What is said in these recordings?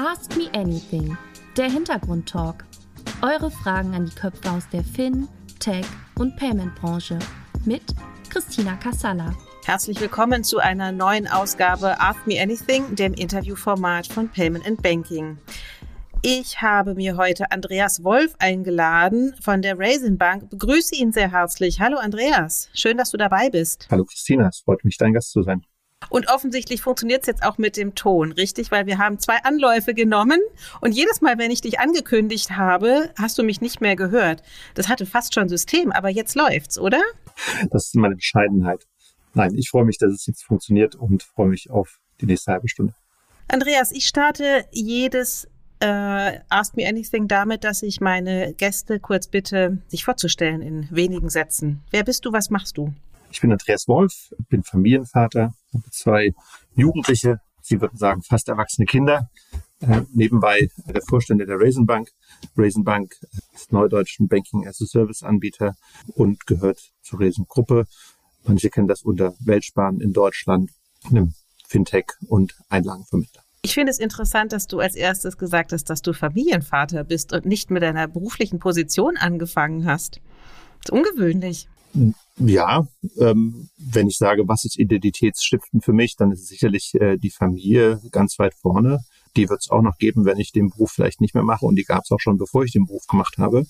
Ask Me Anything, der Hintergrundtalk. Eure Fragen an die Köpfe aus der Fin, Tech und Payment-Branche mit Christina Kassala. Herzlich willkommen zu einer neuen Ausgabe Ask Me Anything, dem Interviewformat von Payment and Banking. Ich habe mir heute Andreas Wolf eingeladen von der Raisin Bank. Begrüße ihn sehr herzlich. Hallo Andreas, schön, dass du dabei bist. Hallo Christina, es freut mich, dein Gast zu sein. Und offensichtlich funktioniert es jetzt auch mit dem Ton, richtig? Weil wir haben zwei Anläufe genommen und jedes Mal, wenn ich dich angekündigt habe, hast du mich nicht mehr gehört. Das hatte fast schon System, aber jetzt läuft's, oder? Das ist meine Bescheidenheit. Nein, ich freue mich, dass es jetzt funktioniert und freue mich auf die nächste halbe Stunde. Andreas, ich starte jedes äh, Ask Me Anything damit, dass ich meine Gäste kurz bitte, sich vorzustellen in wenigen Sätzen. Wer bist du, was machst du? Ich bin Andreas Wolf, bin Familienvater, habe zwei Jugendliche, Sie würden sagen fast erwachsene Kinder. Äh, nebenbei der Vorstand der Raisin Bank. Raisin Bank ist neudeutschen Banking as a Service Anbieter und gehört zur Raisin Gruppe. Manche kennen das unter Weltsparen in Deutschland, einem Fintech und Einlagenvermittler. Ich finde es interessant, dass du als erstes gesagt hast, dass du Familienvater bist und nicht mit deiner beruflichen Position angefangen hast. Das ist ungewöhnlich. Ja, ähm, wenn ich sage, was ist Identitätsstiftend für mich, dann ist es sicherlich äh, die Familie ganz weit vorne. Die wird es auch noch geben, wenn ich den Beruf vielleicht nicht mehr mache. Und die gab es auch schon, bevor ich den Beruf gemacht habe.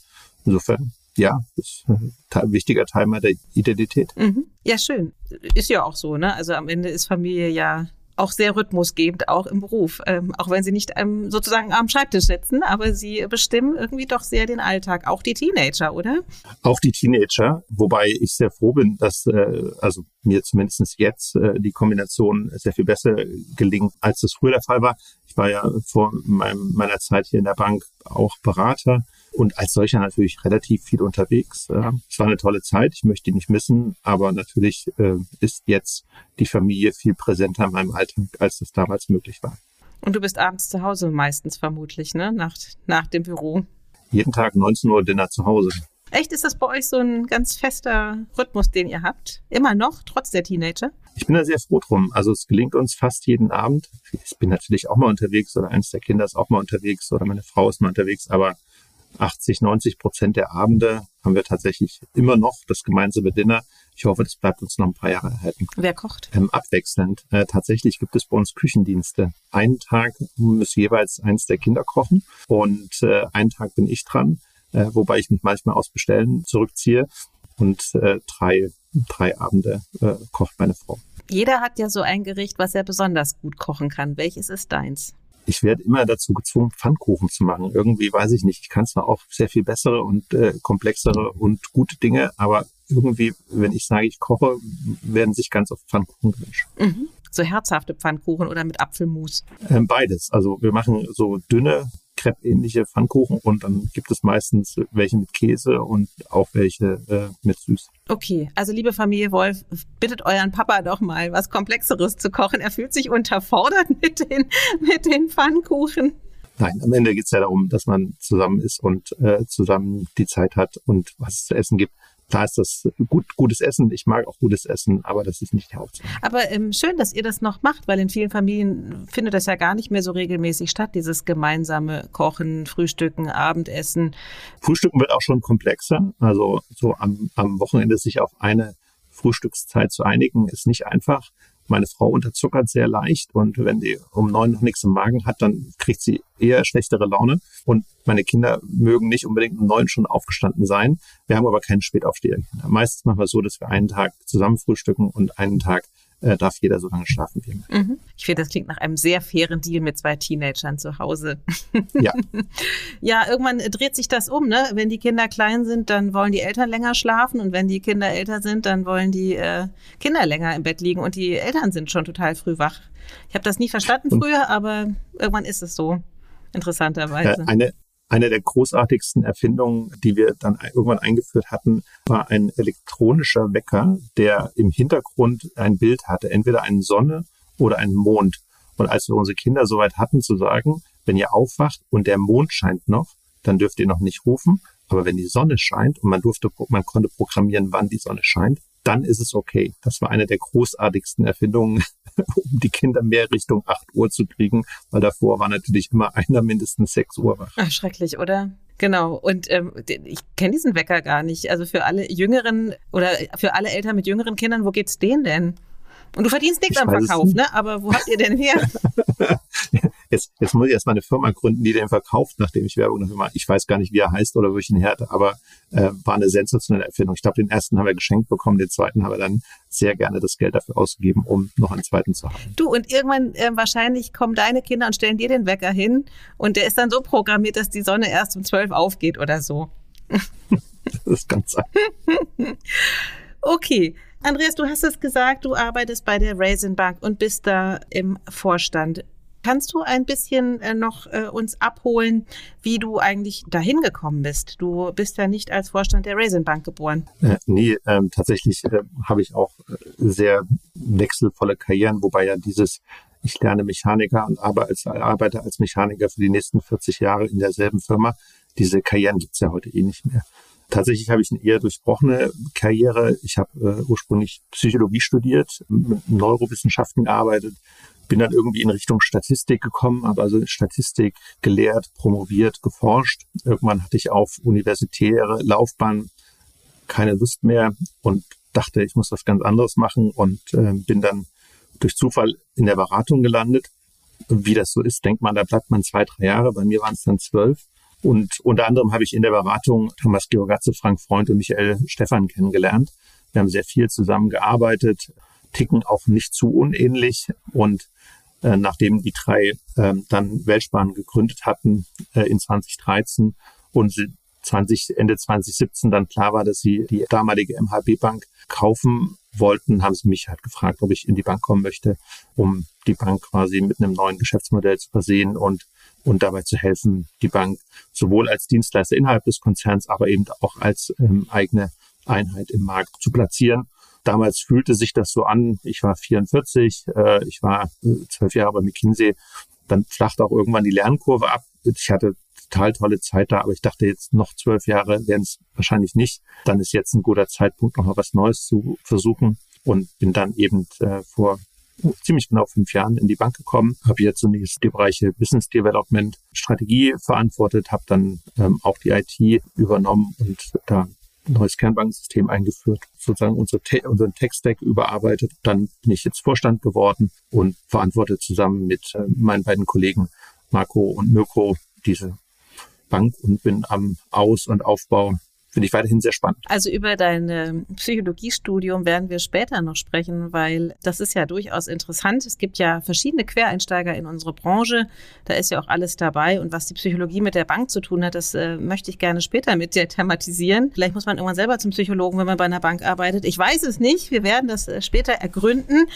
Insofern, ja, ist ein wichtiger Teil meiner Identität. Mhm. Ja, schön. Ist ja auch so, ne? Also am Ende ist Familie ja auch sehr rhythmusgebend, auch im Beruf. Ähm, auch wenn sie nicht ähm, sozusagen am Schreibtisch sitzen, aber sie bestimmen irgendwie doch sehr den Alltag. Auch die Teenager, oder? Auch die Teenager, wobei ich sehr froh bin, dass äh, also mir zumindest jetzt äh, die Kombination sehr viel besser gelingt, als das früher der Fall war. Ich war ja vor meinem, meiner Zeit hier in der Bank auch Berater und als solcher natürlich relativ viel unterwegs. Es war eine tolle Zeit, ich möchte die nicht missen, aber natürlich äh, ist jetzt die Familie viel präsenter in meinem Alltag, als das damals möglich war. Und du bist abends zu Hause meistens vermutlich, ne? Nach, nach dem Büro. Jeden Tag 19 Uhr Dinner zu Hause. Echt, ist das bei euch so ein ganz fester Rhythmus, den ihr habt? Immer noch, trotz der Teenager? Ich bin da sehr froh drum. Also es gelingt uns fast jeden Abend. Ich bin natürlich auch mal unterwegs oder eines der Kinder ist auch mal unterwegs oder meine Frau ist mal unterwegs, aber 80, 90 Prozent der Abende haben wir tatsächlich immer noch das gemeinsame Dinner. Ich hoffe, das bleibt uns noch ein paar Jahre erhalten. Wer kocht? Ähm, abwechselnd. Äh, tatsächlich gibt es bei uns Küchendienste. Einen Tag muss jeweils eins der Kinder kochen und äh, einen Tag bin ich dran, äh, wobei ich mich manchmal aus Bestellen zurückziehe und äh, drei, drei Abende äh, kocht meine Frau. Jeder hat ja so ein Gericht, was er besonders gut kochen kann. Welches ist deins? ich werde immer dazu gezwungen, Pfannkuchen zu machen. Irgendwie weiß ich nicht. Ich kann zwar auch sehr viel bessere und äh, komplexere und gute Dinge, aber irgendwie, wenn ich sage, ich koche, werden sich ganz oft Pfannkuchen gewünscht. Mhm. So herzhafte Pfannkuchen oder mit Apfelmus? Ähm, beides. Also wir machen so dünne Crepe-ähnliche Pfannkuchen und dann gibt es meistens welche mit Käse und auch welche äh, mit süß. Okay, also liebe Familie Wolf, bittet euren Papa doch mal was Komplexeres zu kochen. Er fühlt sich unterfordert mit den, mit den Pfannkuchen. Nein, am Ende geht es ja darum, dass man zusammen ist und äh, zusammen die Zeit hat und was es zu essen gibt. Klar ist das gut, gutes Essen. Ich mag auch gutes Essen, aber das ist nicht die Hauptsache. Aber ähm, schön, dass ihr das noch macht, weil in vielen Familien findet das ja gar nicht mehr so regelmäßig statt, dieses gemeinsame Kochen, Frühstücken, Abendessen. Frühstücken wird auch schon komplexer. Also so am, am Wochenende sich auf eine Frühstückszeit zu einigen, ist nicht einfach. Meine Frau unterzuckert sehr leicht und wenn die um neun noch nichts im Magen hat, dann kriegt sie eher schlechtere Laune. Und meine Kinder mögen nicht unbedingt um neun schon aufgestanden sein. Wir haben aber keinen Spätaufsteher. Meistens machen wir so, dass wir einen Tag zusammen frühstücken und einen Tag äh, darf jeder so lange schlafen wie er mhm. Ich finde, das klingt nach einem sehr fairen Deal mit zwei Teenagern zu Hause. Ja. ja, irgendwann dreht sich das um, ne? Wenn die Kinder klein sind, dann wollen die Eltern länger schlafen und wenn die Kinder älter sind, dann wollen die äh, Kinder länger im Bett liegen und die Eltern sind schon total früh wach. Ich habe das nie verstanden früher, aber irgendwann ist es so. Interessanterweise. Äh, eine, eine der großartigsten Erfindungen, die wir dann irgendwann eingeführt hatten, war ein elektronischer Wecker, der im Hintergrund ein Bild hatte, entweder eine Sonne oder einen Mond. Und als wir unsere Kinder soweit hatten zu sagen, wenn ihr aufwacht und der Mond scheint noch, dann dürft ihr noch nicht rufen. Aber wenn die Sonne scheint und man durfte, man konnte programmieren, wann die Sonne scheint, dann ist es okay. Das war eine der großartigsten Erfindungen, um die Kinder mehr Richtung 8 Uhr zu kriegen, weil davor war natürlich immer einer mindestens 6 Uhr wach. Ach, schrecklich, oder? Genau. Und ähm, ich kenne diesen Wecker gar nicht. Also für alle Jüngeren oder für alle Eltern mit jüngeren Kindern, wo geht's denen denn? Und du verdienst nichts am Verkauf, ne? Aber wo habt ihr denn her? jetzt, jetzt muss ich erstmal eine Firma gründen, die den verkauft, nachdem ich Werbung dafür mache. Ich weiß gar nicht, wie er heißt oder wo ich ihn her hatte, aber äh, war eine sensationelle Erfindung. Ich glaube, den ersten haben wir geschenkt bekommen, den zweiten haben wir dann sehr gerne das Geld dafür ausgegeben, um noch einen zweiten zu haben. Du, und irgendwann äh, wahrscheinlich kommen deine Kinder und stellen dir den Wecker hin und der ist dann so programmiert, dass die Sonne erst um zwölf aufgeht oder so. das kann sein. okay. Andreas, du hast es gesagt, du arbeitest bei der Raisin Bank und bist da im Vorstand. Kannst du ein bisschen äh, noch äh, uns abholen, wie du eigentlich dahin gekommen bist? Du bist ja nicht als Vorstand der Raisin Bank geboren. Äh, nee, ähm, tatsächlich äh, habe ich auch äh, sehr wechselvolle Karrieren, wobei ja dieses ich lerne Mechaniker und arbeite als, Mechaniker für die nächsten 40 Jahre in derselben Firma. Diese Karrieren gibt's ja heute eh nicht mehr. Tatsächlich habe ich eine eher durchbrochene Karriere. Ich habe äh, ursprünglich Psychologie studiert, mit Neurowissenschaften gearbeitet, bin dann irgendwie in Richtung Statistik gekommen, habe also Statistik gelehrt, promoviert, geforscht. Irgendwann hatte ich auf universitäre Laufbahn keine Lust mehr und dachte, ich muss was ganz anderes machen und äh, bin dann durch Zufall in der Beratung gelandet. Wie das so ist, denkt man, da bleibt man zwei, drei Jahre. Bei mir waren es dann zwölf. Und unter anderem habe ich in der Beratung Thomas Georgatze, Frank Freund und Michael Stephan kennengelernt. Wir haben sehr viel zusammengearbeitet, ticken auch nicht zu unähnlich. Und äh, nachdem die drei äh, dann Weltsparen gegründet hatten äh, in 2013 und 20, Ende 2017 dann klar war, dass sie die damalige MHB Bank kaufen wollten, haben sie mich halt gefragt, ob ich in die Bank kommen möchte, um die Bank quasi mit einem neuen Geschäftsmodell zu versehen und, und dabei zu helfen, die Bank sowohl als Dienstleister innerhalb des Konzerns, aber eben auch als ähm, eigene Einheit im Markt zu platzieren. Damals fühlte sich das so an, ich war 44, äh, ich war zwölf Jahre bei McKinsey, dann flachte auch irgendwann die Lernkurve ab. Ich hatte total tolle Zeit da, aber ich dachte jetzt noch zwölf Jahre werden es wahrscheinlich nicht. Dann ist jetzt ein guter Zeitpunkt, noch mal was Neues zu versuchen und bin dann eben äh, vor ziemlich genau fünf Jahren in die Bank gekommen, habe jetzt zunächst die Bereiche Business Development, Strategie verantwortet, habe dann ähm, auch die IT übernommen und da neues Kernbankensystem eingeführt, sozusagen unsere Te unseren Tech-Stack überarbeitet. Dann bin ich jetzt Vorstand geworden und verantworte zusammen mit äh, meinen beiden Kollegen Marco und Mirko diese Bank und bin am Aus- und Aufbau finde ich weiterhin sehr spannend. Also über dein ähm, Psychologiestudium werden wir später noch sprechen, weil das ist ja durchaus interessant. Es gibt ja verschiedene Quereinsteiger in unsere Branche. Da ist ja auch alles dabei. Und was die Psychologie mit der Bank zu tun hat, das äh, möchte ich gerne später mit dir thematisieren. Vielleicht muss man irgendwann selber zum Psychologen, wenn man bei einer Bank arbeitet. Ich weiß es nicht. Wir werden das äh, später ergründen.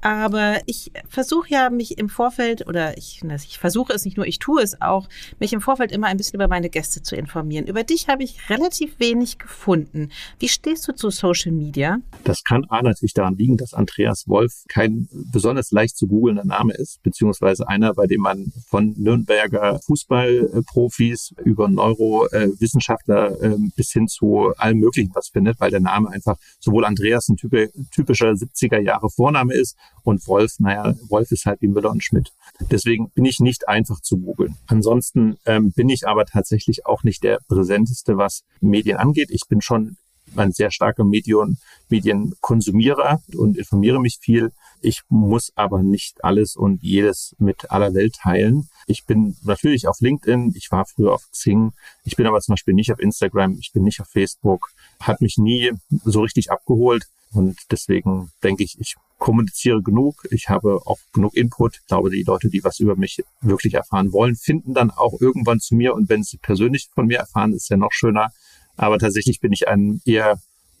Aber ich versuche ja mich im Vorfeld, oder ich, ich versuche es nicht nur, ich tue es auch, mich im Vorfeld immer ein bisschen über meine Gäste zu informieren. Über dich habe ich relativ wenig gefunden. Wie stehst du zu Social Media? Das kann A natürlich daran liegen, dass Andreas Wolf kein besonders leicht zu googelnder Name ist, beziehungsweise einer, bei dem man von Nürnberger Fußballprofis über Neurowissenschaftler ähm, bis hin zu allem Möglichen was findet, weil der Name einfach sowohl Andreas ein typischer 70er Jahre Vorname ist und Wolf, naja, Wolf ist halt wie Müller und Schmidt. Deswegen bin ich nicht einfach zu googeln. Ansonsten ähm, bin ich aber tatsächlich auch nicht der präsenteste, was Medien angeht. Ich bin schon ein sehr starker Medion, Medienkonsumierer und informiere mich viel. Ich muss aber nicht alles und jedes mit aller Welt teilen. Ich bin natürlich auf LinkedIn, ich war früher auf Xing, ich bin aber zum Beispiel nicht auf Instagram, ich bin nicht auf Facebook, hat mich nie so richtig abgeholt. Und deswegen denke ich, ich kommuniziere genug, ich habe auch genug Input. Ich glaube, die Leute, die was über mich wirklich erfahren wollen, finden dann auch irgendwann zu mir. Und wenn sie persönlich von mir erfahren, ist ja noch schöner. Aber tatsächlich bin ich ein eher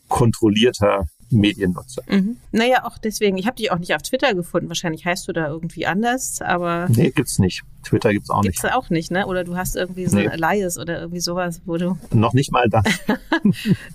kontrollierter Mediennutzer. Mhm. Naja, auch deswegen, ich habe dich auch nicht auf Twitter gefunden. Wahrscheinlich heißt du da irgendwie anders, aber. Nee, gibt's nicht. Twitter gibt's auch Gibt's nicht. auch nicht, ne? Oder du hast irgendwie so Nee. ein Elias oder irgendwie sowas, wo du Noch nicht mal das.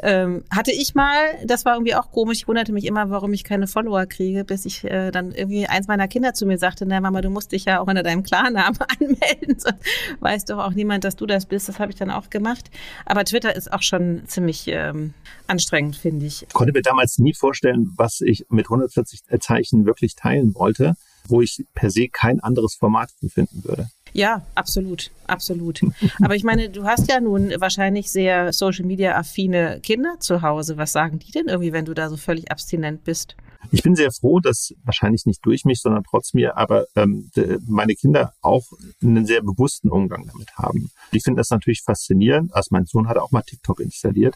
ähm, hatte ich mal, das war irgendwie auch komisch. Ich wunderte mich immer, warum ich keine Follower kriege, bis ich äh, dann irgendwie eins meiner Kinder zu mir sagte, na Mama, du musst dich ja auch unter deinem Klarnamen anmelden. Sonst weiß doch auch niemand, dass du das bist. Das habe ich dann auch gemacht. Aber Twitter ist auch schon ziemlich ähm, anstrengend, finde ich. konnte mir damals nie vorstellen, was ich mit 140 Zeichen wirklich teilen wollte, wo ich per se kein anderes Format finden würde. Ja, absolut, absolut. Aber ich meine, du hast ja nun wahrscheinlich sehr Social Media affine Kinder zu Hause. Was sagen die denn irgendwie, wenn du da so völlig abstinent bist? Ich bin sehr froh, dass wahrscheinlich nicht durch mich, sondern trotz mir, aber ähm, meine Kinder auch einen sehr bewussten Umgang damit haben. Die finden das natürlich faszinierend. Also mein Sohn hat auch mal TikTok installiert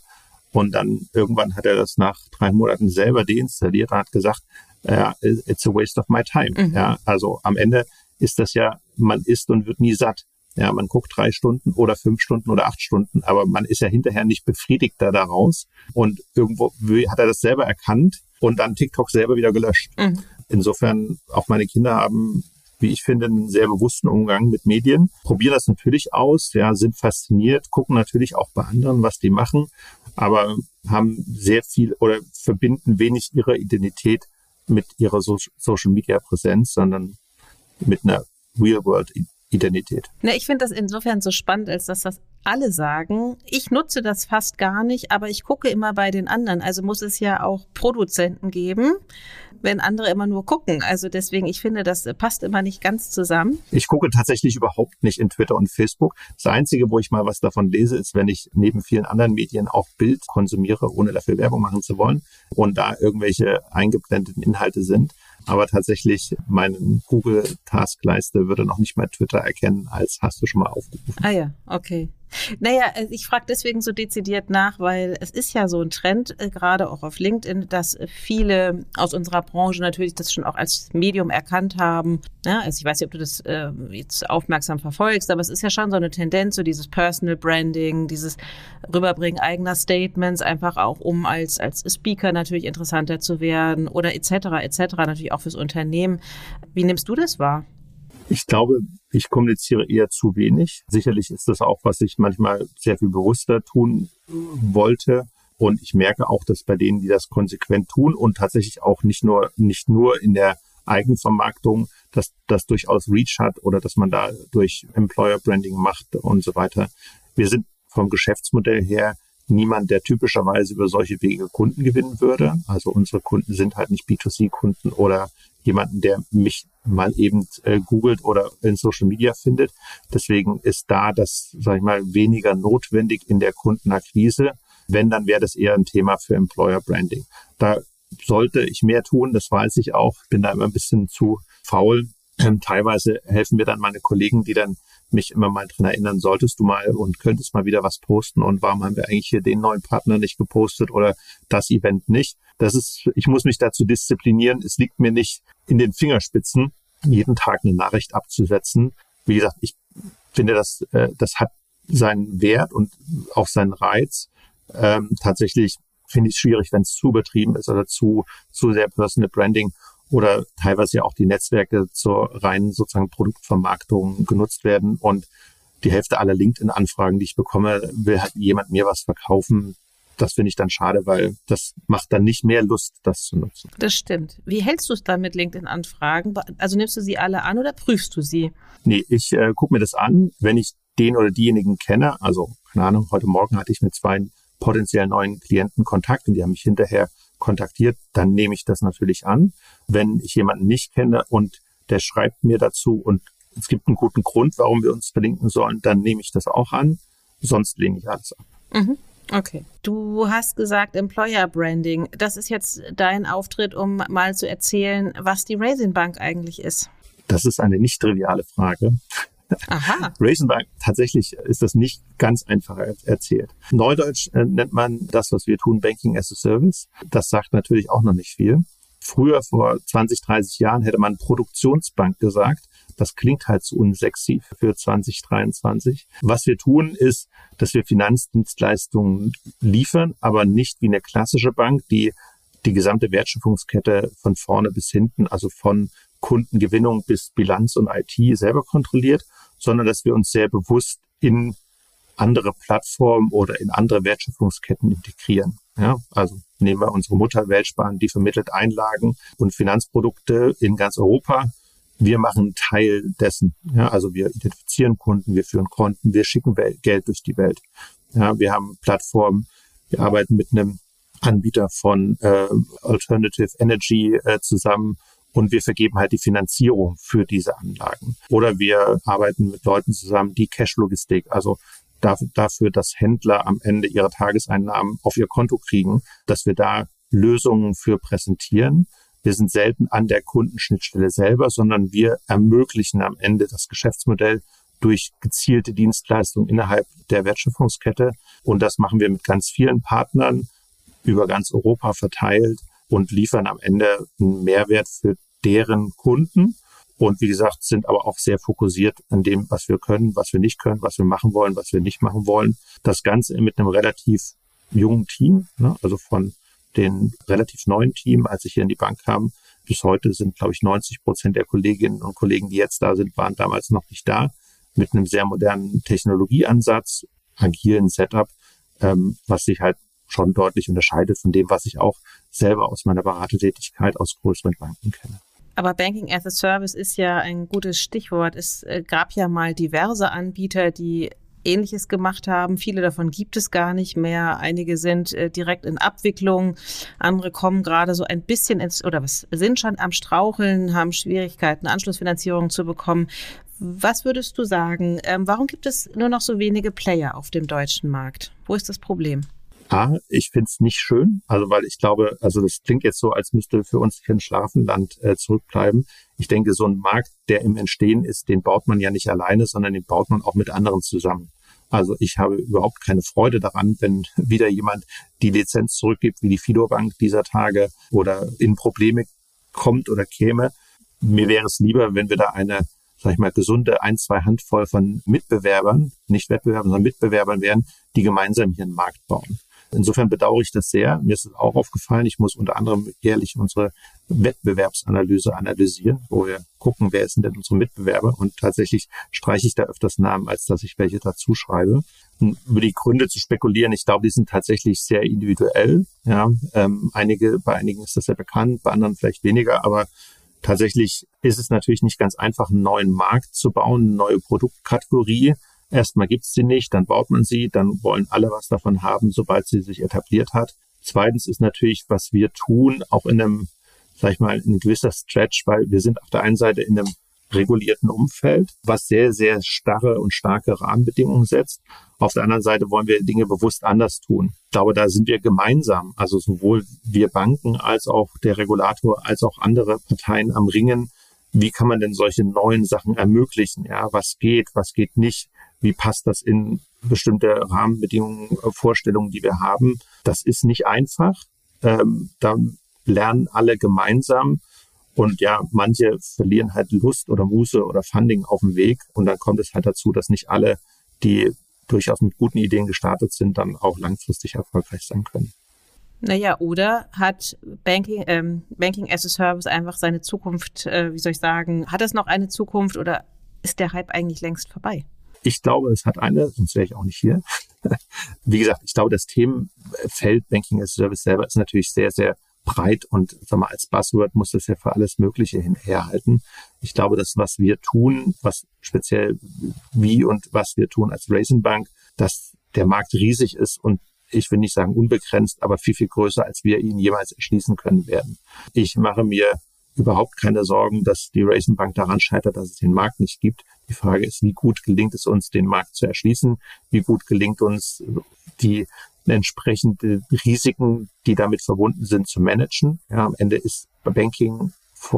und dann irgendwann hat er das nach drei Monaten selber deinstalliert und hat gesagt, äh, it's a waste of my time. Mhm. Ja, also am Ende ist das ja, man isst und wird nie satt. Ja, man guckt drei Stunden oder fünf Stunden oder acht Stunden, aber man ist ja hinterher nicht befriedigter daraus. Und irgendwo hat er das selber erkannt und dann TikTok selber wieder gelöscht. Mhm. Insofern auch meine Kinder haben, wie ich finde, einen sehr bewussten Umgang mit Medien, probieren das natürlich aus, ja, sind fasziniert, gucken natürlich auch bei anderen, was die machen, aber haben sehr viel oder verbinden wenig ihre Identität mit ihrer so Social Media Präsenz, sondern mit einer Real World Identität. Na, ich finde das insofern so spannend, als dass das alle sagen. Ich nutze das fast gar nicht, aber ich gucke immer bei den anderen. Also muss es ja auch Produzenten geben, wenn andere immer nur gucken. Also deswegen, ich finde, das passt immer nicht ganz zusammen. Ich gucke tatsächlich überhaupt nicht in Twitter und Facebook. Das Einzige, wo ich mal was davon lese, ist, wenn ich neben vielen anderen Medien auch Bild konsumiere, ohne dafür Werbung machen zu wollen und da irgendwelche eingeblendeten Inhalte sind. Aber tatsächlich, meine Google-Taskleiste würde noch nicht mal Twitter erkennen, als hast du schon mal aufgerufen. Ah ja, okay. Naja, äh, ich frage deswegen so dezidiert nach, weil es ist ja so ein Trend, äh, gerade auch auf LinkedIn, dass viele aus unserer Branche natürlich das schon auch als Medium erkannt haben. Ja, also ich weiß nicht, ob du das äh, jetzt aufmerksam verfolgst, aber es ist ja schon so eine Tendenz, so dieses Personal Branding, dieses Rüberbringen eigener Statements, einfach auch um als, als Speaker natürlich interessanter zu werden oder etc. etc. natürlich auch fürs Unternehmen. Wie nimmst du das wahr? Ich glaube, ich kommuniziere eher zu wenig. Sicherlich ist das auch, was ich manchmal sehr viel bewusster tun wollte. Und ich merke auch, dass bei denen, die das konsequent tun und tatsächlich auch nicht nur, nicht nur in der Eigenvermarktung, dass das durchaus Reach hat oder dass man da durch Employer Branding macht und so weiter. Wir sind vom Geschäftsmodell her niemand, der typischerweise über solche Wege Kunden gewinnen würde. Also unsere Kunden sind halt nicht B2C-Kunden oder jemanden, der mich mal eben äh, googelt oder in Social Media findet. Deswegen ist da das, sage ich mal, weniger notwendig in der Kundenakquise. Wenn, dann wäre das eher ein Thema für Employer Branding. Da sollte ich mehr tun, das weiß ich auch. Bin da immer ein bisschen zu faul. Ähm, teilweise helfen mir dann meine Kollegen, die dann mich immer mal dran erinnern, solltest du mal und könntest mal wieder was posten und warum haben wir eigentlich hier den neuen Partner nicht gepostet oder das Event nicht. Das ist, ich muss mich dazu disziplinieren. Es liegt mir nicht in den Fingerspitzen, jeden Tag eine Nachricht abzusetzen. Wie gesagt, ich finde, das, äh, das hat seinen Wert und auch seinen Reiz. Ähm, tatsächlich finde ich es schwierig, wenn es zu übertrieben ist oder zu, zu sehr Personal Branding oder teilweise ja auch die Netzwerke zur reinen sozusagen Produktvermarktung genutzt werden und die Hälfte aller LinkedIn-Anfragen, die ich bekomme, will halt jemand mir was verkaufen. Das finde ich dann schade, weil das macht dann nicht mehr Lust, das zu nutzen. Das stimmt. Wie hältst du es dann mit LinkedIn-Anfragen? Also nimmst du sie alle an oder prüfst du sie? Nee, ich äh, gucke mir das an, wenn ich den oder diejenigen kenne. Also, keine Ahnung, heute Morgen hatte ich mit zwei potenziell neuen Klienten Kontakt und die haben mich hinterher kontaktiert, dann nehme ich das natürlich an. Wenn ich jemanden nicht kenne und der schreibt mir dazu und es gibt einen guten Grund, warum wir uns verlinken sollen, dann nehme ich das auch an. Sonst lehne ich alles ab. Mhm. Okay. Du hast gesagt Employer Branding. Das ist jetzt dein Auftritt, um mal zu erzählen, was die Raisin Bank eigentlich ist. Das ist eine nicht triviale Frage. Aha. Raisin Bank, tatsächlich ist das nicht ganz einfach erzählt. Neudeutsch äh, nennt man das, was wir tun, Banking as a Service. Das sagt natürlich auch noch nicht viel. Früher, vor 20, 30 Jahren, hätte man Produktionsbank gesagt. Das klingt halt zu unsexy für 2023. Was wir tun, ist, dass wir Finanzdienstleistungen liefern, aber nicht wie eine klassische Bank, die die gesamte Wertschöpfungskette von vorne bis hinten, also von Kundengewinnung bis Bilanz und IT selber kontrolliert, sondern dass wir uns sehr bewusst in andere Plattformen oder in andere Wertschöpfungsketten integrieren. Ja, also nehmen wir unsere Mutter Weltsparen, die vermittelt Einlagen und Finanzprodukte in ganz Europa. Wir machen Teil dessen. Ja, also wir identifizieren Kunden, wir führen Konten, wir schicken Geld durch die Welt. Ja, wir haben Plattformen, wir arbeiten mit einem Anbieter von äh, Alternative Energy äh, zusammen und wir vergeben halt die Finanzierung für diese Anlagen. Oder wir arbeiten mit Leuten zusammen, die Cash-Logistik, also dafür, dass Händler am Ende ihre Tageseinnahmen auf ihr Konto kriegen, dass wir da Lösungen für präsentieren. Wir sind selten an der Kundenschnittstelle selber, sondern wir ermöglichen am Ende das Geschäftsmodell durch gezielte Dienstleistungen innerhalb der Wertschöpfungskette. Und das machen wir mit ganz vielen Partnern über ganz Europa verteilt und liefern am Ende einen Mehrwert für deren Kunden. Und wie gesagt, sind aber auch sehr fokussiert an dem, was wir können, was wir nicht können, was wir machen wollen, was wir nicht machen wollen. Das Ganze mit einem relativ jungen Team, ne? also von den relativ neuen Team, als ich hier in die Bank kam, bis heute sind, glaube ich, 90 Prozent der Kolleginnen und Kollegen, die jetzt da sind, waren damals noch nicht da, mit einem sehr modernen Technologieansatz, agilen Setup, ähm, was sich halt schon deutlich unterscheidet von dem, was ich auch selber aus meiner Beratertätigkeit aus größeren Banken kenne. Aber Banking as a Service ist ja ein gutes Stichwort. Es äh, gab ja mal diverse Anbieter, die Ähnliches gemacht haben. Viele davon gibt es gar nicht mehr. Einige sind äh, direkt in Abwicklung. Andere kommen gerade so ein bisschen ins, oder was, sind schon am Straucheln, haben Schwierigkeiten, Anschlussfinanzierung zu bekommen. Was würdest du sagen? Ähm, warum gibt es nur noch so wenige Player auf dem deutschen Markt? Wo ist das Problem? A, ich finde es nicht schön, also weil ich glaube, also das klingt jetzt so, als müsste für uns hier ein Schlafenland äh, zurückbleiben. Ich denke, so ein Markt, der im Entstehen ist, den baut man ja nicht alleine, sondern den baut man auch mit anderen zusammen. Also ich habe überhaupt keine Freude daran, wenn wieder jemand die Lizenz zurückgibt, wie die Fido Bank dieser Tage oder in Probleme kommt oder käme. Mir wäre es lieber, wenn wir da eine, sag ich mal, gesunde ein, zwei Handvoll von Mitbewerbern, nicht Wettbewerbern, sondern Mitbewerbern wären, die gemeinsam hier einen Markt bauen. Insofern bedauere ich das sehr. Mir ist es auch aufgefallen, ich muss unter anderem jährlich unsere Wettbewerbsanalyse analysieren, wo wir gucken, wer sind denn unsere Mitbewerber. Und tatsächlich streiche ich da öfters Namen, als dass ich welche dazu schreibe. Und über die Gründe zu spekulieren, ich glaube, die sind tatsächlich sehr individuell. Ja, ähm, einige, bei einigen ist das sehr bekannt, bei anderen vielleicht weniger, aber tatsächlich ist es natürlich nicht ganz einfach, einen neuen Markt zu bauen, eine neue Produktkategorie Erstmal gibt es sie nicht, dann baut man sie, dann wollen alle was davon haben, sobald sie sich etabliert hat. Zweitens ist natürlich, was wir tun, auch in einem, sag ich mal, ein gewisser Stretch, weil wir sind auf der einen Seite in einem regulierten Umfeld, was sehr, sehr starre und starke Rahmenbedingungen setzt. Auf der anderen Seite wollen wir Dinge bewusst anders tun. Ich glaube, da sind wir gemeinsam, also sowohl wir Banken als auch der Regulator als auch andere Parteien am Ringen. Wie kann man denn solche neuen Sachen ermöglichen? Ja, was geht, was geht nicht? Wie passt das in bestimmte Rahmenbedingungen, äh, Vorstellungen, die wir haben. Das ist nicht einfach. Ähm, da lernen alle gemeinsam. Und ja, manche verlieren halt Lust oder Muße oder Funding auf dem Weg. Und dann kommt es halt dazu, dass nicht alle, die durchaus mit guten Ideen gestartet sind, dann auch langfristig erfolgreich sein können. Naja, oder hat Banking, ähm, Banking as a Service einfach seine Zukunft, äh, wie soll ich sagen, hat es noch eine Zukunft oder ist der Hype eigentlich längst vorbei? Ich glaube, es hat eine, sonst wäre ich auch nicht hier. Wie gesagt, ich glaube, das Themenfeld Banking as a Service selber ist natürlich sehr, sehr breit und sag mal, als Buzzword muss das ja für alles Mögliche hinherhalten. Ich glaube, das, was wir tun, was speziell wie und was wir tun als Raisin Bank, dass der Markt riesig ist und ich will nicht sagen unbegrenzt, aber viel, viel größer, als wir ihn jemals erschließen können werden. Ich mache mir überhaupt keine Sorgen, dass die Raisin Bank daran scheitert, dass es den Markt nicht gibt. Die Frage ist, wie gut gelingt es uns, den Markt zu erschließen? Wie gut gelingt uns, die entsprechenden Risiken, die damit verbunden sind, zu managen? Ja, am Ende ist Banking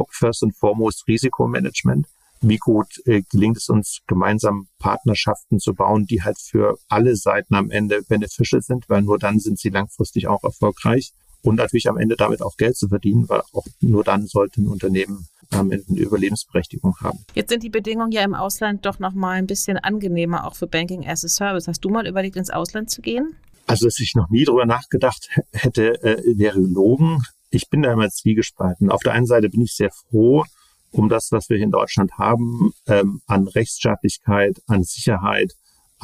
first and foremost Risikomanagement. Wie gut äh, gelingt es uns, gemeinsam Partnerschaften zu bauen, die halt für alle Seiten am Ende beneficial sind, weil nur dann sind sie langfristig auch erfolgreich und natürlich am Ende damit auch Geld zu verdienen, weil auch nur dann sollte ein Unternehmen am Ende eine Überlebensberechtigung haben. Jetzt sind die Bedingungen ja im Ausland doch noch mal ein bisschen angenehmer, auch für Banking as a Service. Hast du mal überlegt, ins Ausland zu gehen? Also, dass ich noch nie drüber nachgedacht hätte, äh, wäre gelogen. Ich bin da immer zwiegespalten. Auf der einen Seite bin ich sehr froh um das, was wir in Deutschland haben, ähm, an Rechtsstaatlichkeit, an Sicherheit,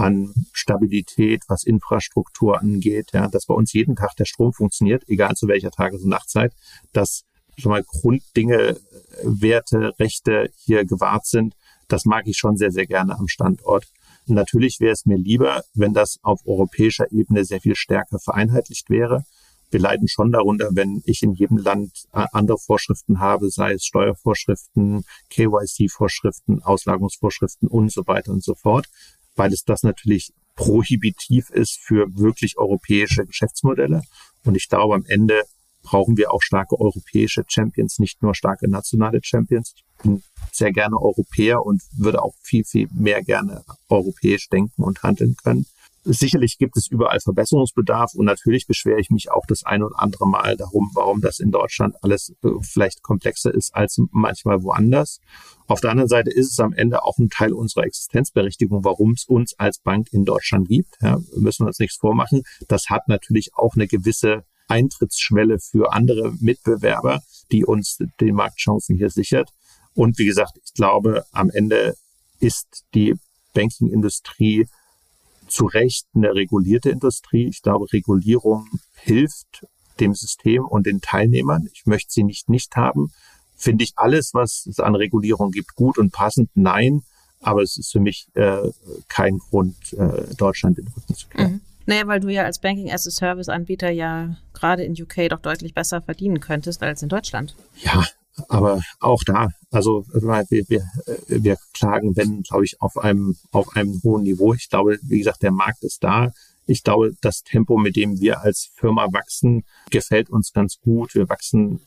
an Stabilität, was Infrastruktur angeht, ja, dass bei uns jeden Tag der Strom funktioniert, egal zu welcher Tages- und Nachtzeit, dass schon mal Grunddinge, Werte, Rechte hier gewahrt sind. Das mag ich schon sehr, sehr gerne am Standort. Natürlich wäre es mir lieber, wenn das auf europäischer Ebene sehr viel stärker vereinheitlicht wäre. Wir leiden schon darunter, wenn ich in jedem Land äh, andere Vorschriften habe, sei es Steuervorschriften, KYC-Vorschriften, Auslagungsvorschriften und so weiter und so fort, weil es das natürlich prohibitiv ist für wirklich europäische Geschäftsmodelle. Und ich glaube, am Ende brauchen wir auch starke europäische Champions, nicht nur starke nationale Champions. Ich bin sehr gerne Europäer und würde auch viel, viel mehr gerne europäisch denken und handeln können. Sicherlich gibt es überall Verbesserungsbedarf und natürlich beschwere ich mich auch das ein oder andere Mal darum, warum das in Deutschland alles äh, vielleicht komplexer ist als manchmal woanders. Auf der anderen Seite ist es am Ende auch ein Teil unserer Existenzberechtigung, warum es uns als Bank in Deutschland gibt. Ja, müssen wir uns nichts vormachen. Das hat natürlich auch eine gewisse Eintrittsschwelle für andere Mitbewerber, die uns die Marktchancen hier sichert. Und wie gesagt, ich glaube, am Ende ist die Banking-Industrie zu Recht eine regulierte Industrie. Ich glaube, Regulierung hilft dem System und den Teilnehmern. Ich möchte sie nicht nicht haben. Finde ich alles, was es an Regulierung gibt, gut und passend? Nein. Aber es ist für mich äh, kein Grund, äh, Deutschland den Rücken zu kehren. Mhm. Naja, weil du ja als Banking as a Service Anbieter ja gerade in UK doch deutlich besser verdienen könntest als in Deutschland. Ja, aber auch da, also wir, wir, wir klagen, wenn, glaube ich, auf einem, auf einem hohen Niveau. Ich glaube, wie gesagt, der Markt ist da. Ich glaube, das Tempo, mit dem wir als Firma wachsen, gefällt uns ganz gut. Wir wachsen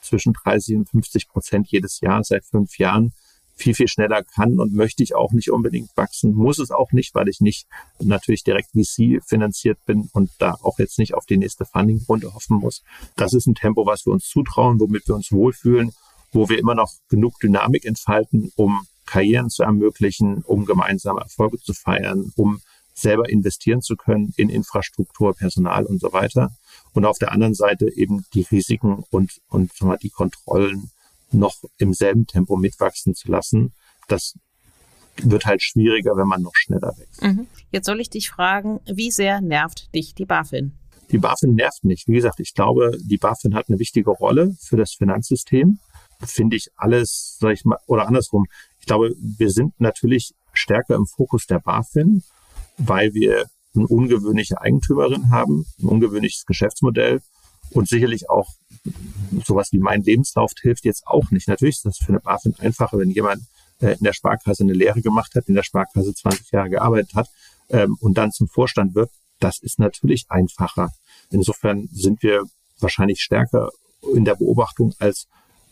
zwischen 30 und 50 Prozent jedes Jahr seit fünf Jahren viel, viel schneller kann und möchte ich auch nicht unbedingt wachsen. Muss es auch nicht, weil ich nicht natürlich direkt VC finanziert bin und da auch jetzt nicht auf die nächste Funding-Runde hoffen muss. Das ist ein Tempo, was wir uns zutrauen, womit wir uns wohlfühlen, wo wir immer noch genug Dynamik entfalten, um Karrieren zu ermöglichen, um gemeinsame Erfolge zu feiern, um selber investieren zu können in Infrastruktur, Personal und so weiter. Und auf der anderen Seite eben die Risiken und, und die Kontrollen noch im selben Tempo mitwachsen zu lassen. Das wird halt schwieriger, wenn man noch schneller wächst. Mhm. Jetzt soll ich dich fragen, wie sehr nervt dich die BaFin? Die BaFin nervt nicht. Wie gesagt, ich glaube, die BaFin hat eine wichtige Rolle für das Finanzsystem. Finde ich alles, sag ich mal, oder andersrum. Ich glaube, wir sind natürlich stärker im Fokus der BaFin, weil wir eine ungewöhnliche Eigentümerin haben, ein ungewöhnliches Geschäftsmodell und sicherlich auch sowas wie mein Lebenslauf hilft jetzt auch nicht. Natürlich ist das für eine BaFin einfacher, wenn jemand äh, in der Sparkasse eine Lehre gemacht hat, in der Sparkasse 20 Jahre gearbeitet hat ähm, und dann zum Vorstand wird. Das ist natürlich einfacher. Insofern sind wir wahrscheinlich stärker in der Beobachtung als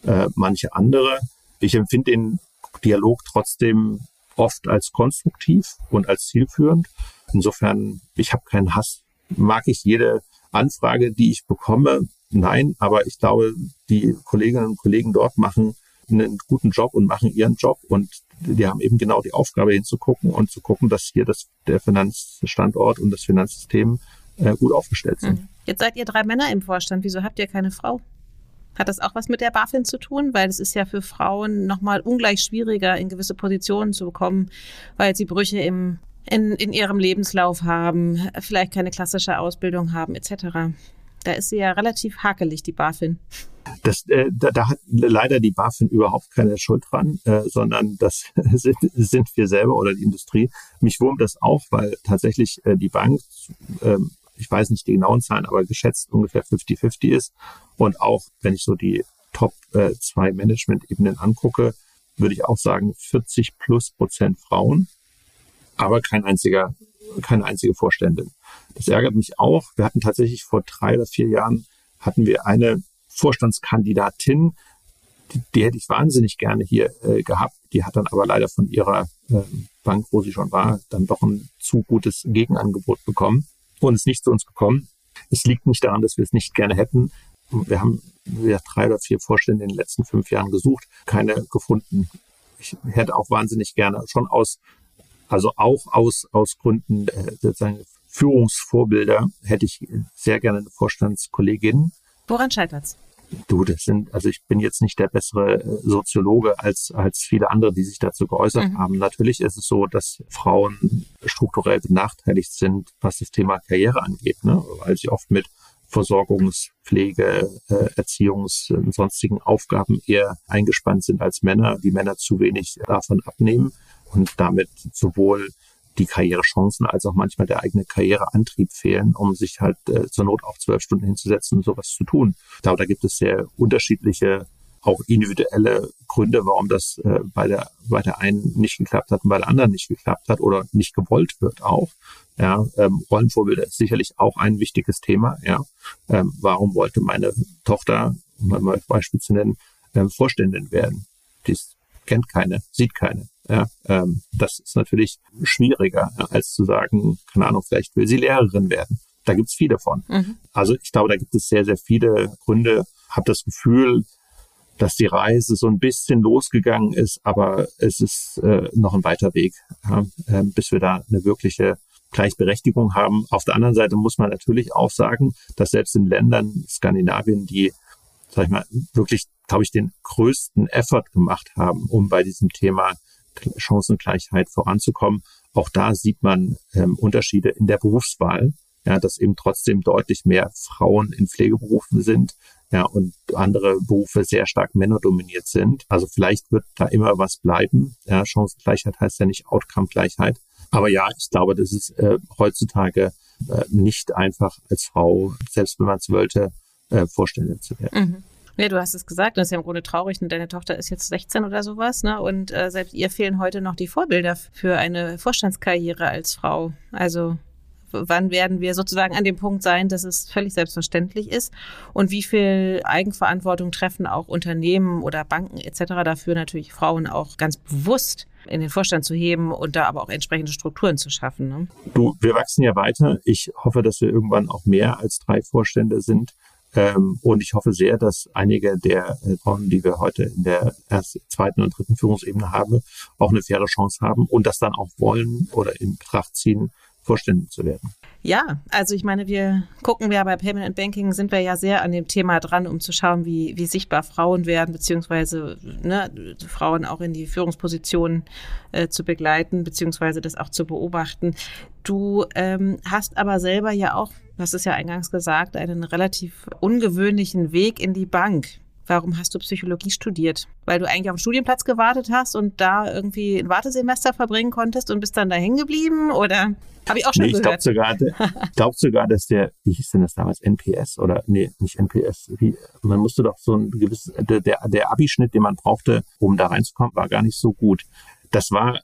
äh, manche andere. Ich empfinde den Dialog trotzdem oft als konstruktiv und als zielführend. Insofern, ich habe keinen Hass. Mag ich jede Anfrage, die ich bekomme, nein, aber ich glaube, die Kolleginnen und Kollegen dort machen einen guten Job und machen ihren Job und die haben eben genau die Aufgabe hinzugucken und zu gucken, dass hier das, der Finanzstandort und das Finanzsystem äh, gut aufgestellt sind. Mhm. Jetzt seid ihr drei Männer im Vorstand. Wieso habt ihr keine Frau? Hat das auch was mit der BaFin zu tun? Weil es ist ja für Frauen nochmal ungleich schwieriger, in gewisse Positionen zu bekommen, weil sie Brüche im in, in ihrem Lebenslauf haben, vielleicht keine klassische Ausbildung haben, etc. Da ist sie ja relativ hakelig, die BaFin. Das, äh, da, da hat leider die BaFin überhaupt keine Schuld dran, äh, sondern das sind, sind wir selber oder die Industrie. Mich wurmt das auch, weil tatsächlich äh, die Bank, äh, ich weiß nicht die genauen Zahlen, aber geschätzt ungefähr 50-50 ist. Und auch wenn ich so die Top äh, zwei Management-Ebenen angucke, würde ich auch sagen 40 plus Prozent Frauen aber kein einziger, keine einzige Vorständin. Das ärgert mich auch. Wir hatten tatsächlich vor drei oder vier Jahren hatten wir eine Vorstandskandidatin, die, die hätte ich wahnsinnig gerne hier äh, gehabt. Die hat dann aber leider von ihrer äh, Bank, wo sie schon war, dann doch ein zu gutes Gegenangebot bekommen und ist nicht zu uns gekommen. Es liegt nicht daran, dass wir es nicht gerne hätten. Wir haben wir drei oder vier Vorstände in den letzten fünf Jahren gesucht, keine gefunden. Ich hätte auch wahnsinnig gerne schon aus also auch aus, aus Gründen äh, sozusagen Führungsvorbilder hätte ich sehr gerne eine Vorstandskollegin. Woran scheitert's? Du, das sind, also ich bin jetzt nicht der bessere äh, Soziologe als, als viele andere, die sich dazu geäußert mhm. haben. Natürlich ist es so, dass Frauen strukturell benachteiligt sind, was das Thema Karriere angeht, ne? weil sie oft mit Versorgungspflege, äh, Erziehungs- und sonstigen Aufgaben eher eingespannt sind als Männer, die Männer zu wenig davon abnehmen und damit sowohl die Karrierechancen als auch manchmal der eigene Karriereantrieb fehlen, um sich halt äh, zur Not auch zwölf Stunden hinzusetzen und sowas zu tun. Da, da gibt es sehr unterschiedliche, auch individuelle Gründe, warum das äh, bei, der, bei der einen nicht geklappt hat und bei der anderen nicht geklappt hat oder nicht gewollt wird auch. Ja, ähm, Rollenvorbilder ist sicherlich auch ein wichtiges Thema. Ja, ähm, warum wollte meine Tochter, um mal ein Beispiel zu nennen, ähm, Vorständin werden? Die kennt keine, sieht keine. Ja, ähm, das ist natürlich schwieriger, als zu sagen, keine Ahnung, vielleicht will sie Lehrerin werden. Da gibt's viele von. Mhm. Also ich glaube, da gibt es sehr, sehr viele Gründe. Habe das Gefühl, dass die Reise so ein bisschen losgegangen ist, aber es ist äh, noch ein weiter Weg, ja, äh, bis wir da eine wirkliche Gleichberechtigung haben. Auf der anderen Seite muss man natürlich auch sagen, dass selbst in Ländern Skandinavien, die, sag ich mal, wirklich, glaube ich, den größten Effort gemacht haben, um bei diesem Thema Chancengleichheit voranzukommen. Auch da sieht man ähm, Unterschiede in der Berufswahl, ja, dass eben trotzdem deutlich mehr Frauen in Pflegeberufen sind, ja, und andere Berufe sehr stark männerdominiert sind. Also vielleicht wird da immer was bleiben. Ja, Chancengleichheit heißt ja nicht Outcome-Gleichheit. Aber ja, ich glaube, das ist äh, heutzutage äh, nicht einfach als Frau, selbst wenn man es wollte, äh, Vorständin zu werden. Mhm. Ja, du hast es gesagt, das ist ja im Grunde traurig, und deine Tochter ist jetzt 16 oder sowas, ne? Und äh, selbst ihr fehlen heute noch die Vorbilder für eine Vorstandskarriere als Frau. Also wann werden wir sozusagen an dem Punkt sein, dass es völlig selbstverständlich ist und wie viel Eigenverantwortung treffen auch Unternehmen oder Banken etc. dafür natürlich Frauen auch ganz bewusst in den Vorstand zu heben und da aber auch entsprechende Strukturen zu schaffen. Ne? Du, wir wachsen ja weiter. Ich hoffe, dass wir irgendwann auch mehr als drei Vorstände sind. Ähm, und ich hoffe sehr, dass einige der äh, Frauen, die wir heute in der ersten, zweiten und dritten Führungsebene haben, auch eine faire Chance haben und das dann auch wollen oder in Betracht ziehen, Vorständin zu werden. Ja, also ich meine, wir gucken ja bei Payment and Banking sind wir ja sehr an dem Thema dran, um zu schauen, wie, wie sichtbar Frauen werden, beziehungsweise ne, Frauen auch in die Führungspositionen äh, zu begleiten, beziehungsweise das auch zu beobachten. Du ähm, hast aber selber ja auch, das ist ja eingangs gesagt, einen relativ ungewöhnlichen Weg in die Bank. Warum hast du Psychologie studiert? Weil du eigentlich auf den Studienplatz gewartet hast und da irgendwie ein Wartesemester verbringen konntest und bist dann da hängen geblieben? Oder habe ich auch schon nee, ich gehört? Glaub sogar, ich glaube sogar, dass der, wie hieß denn das damals, NPS oder, nee, nicht NPS, wie, man musste doch so ein gewisses, der, der Abischnitt, den man brauchte, um da reinzukommen, war gar nicht so gut. Das war,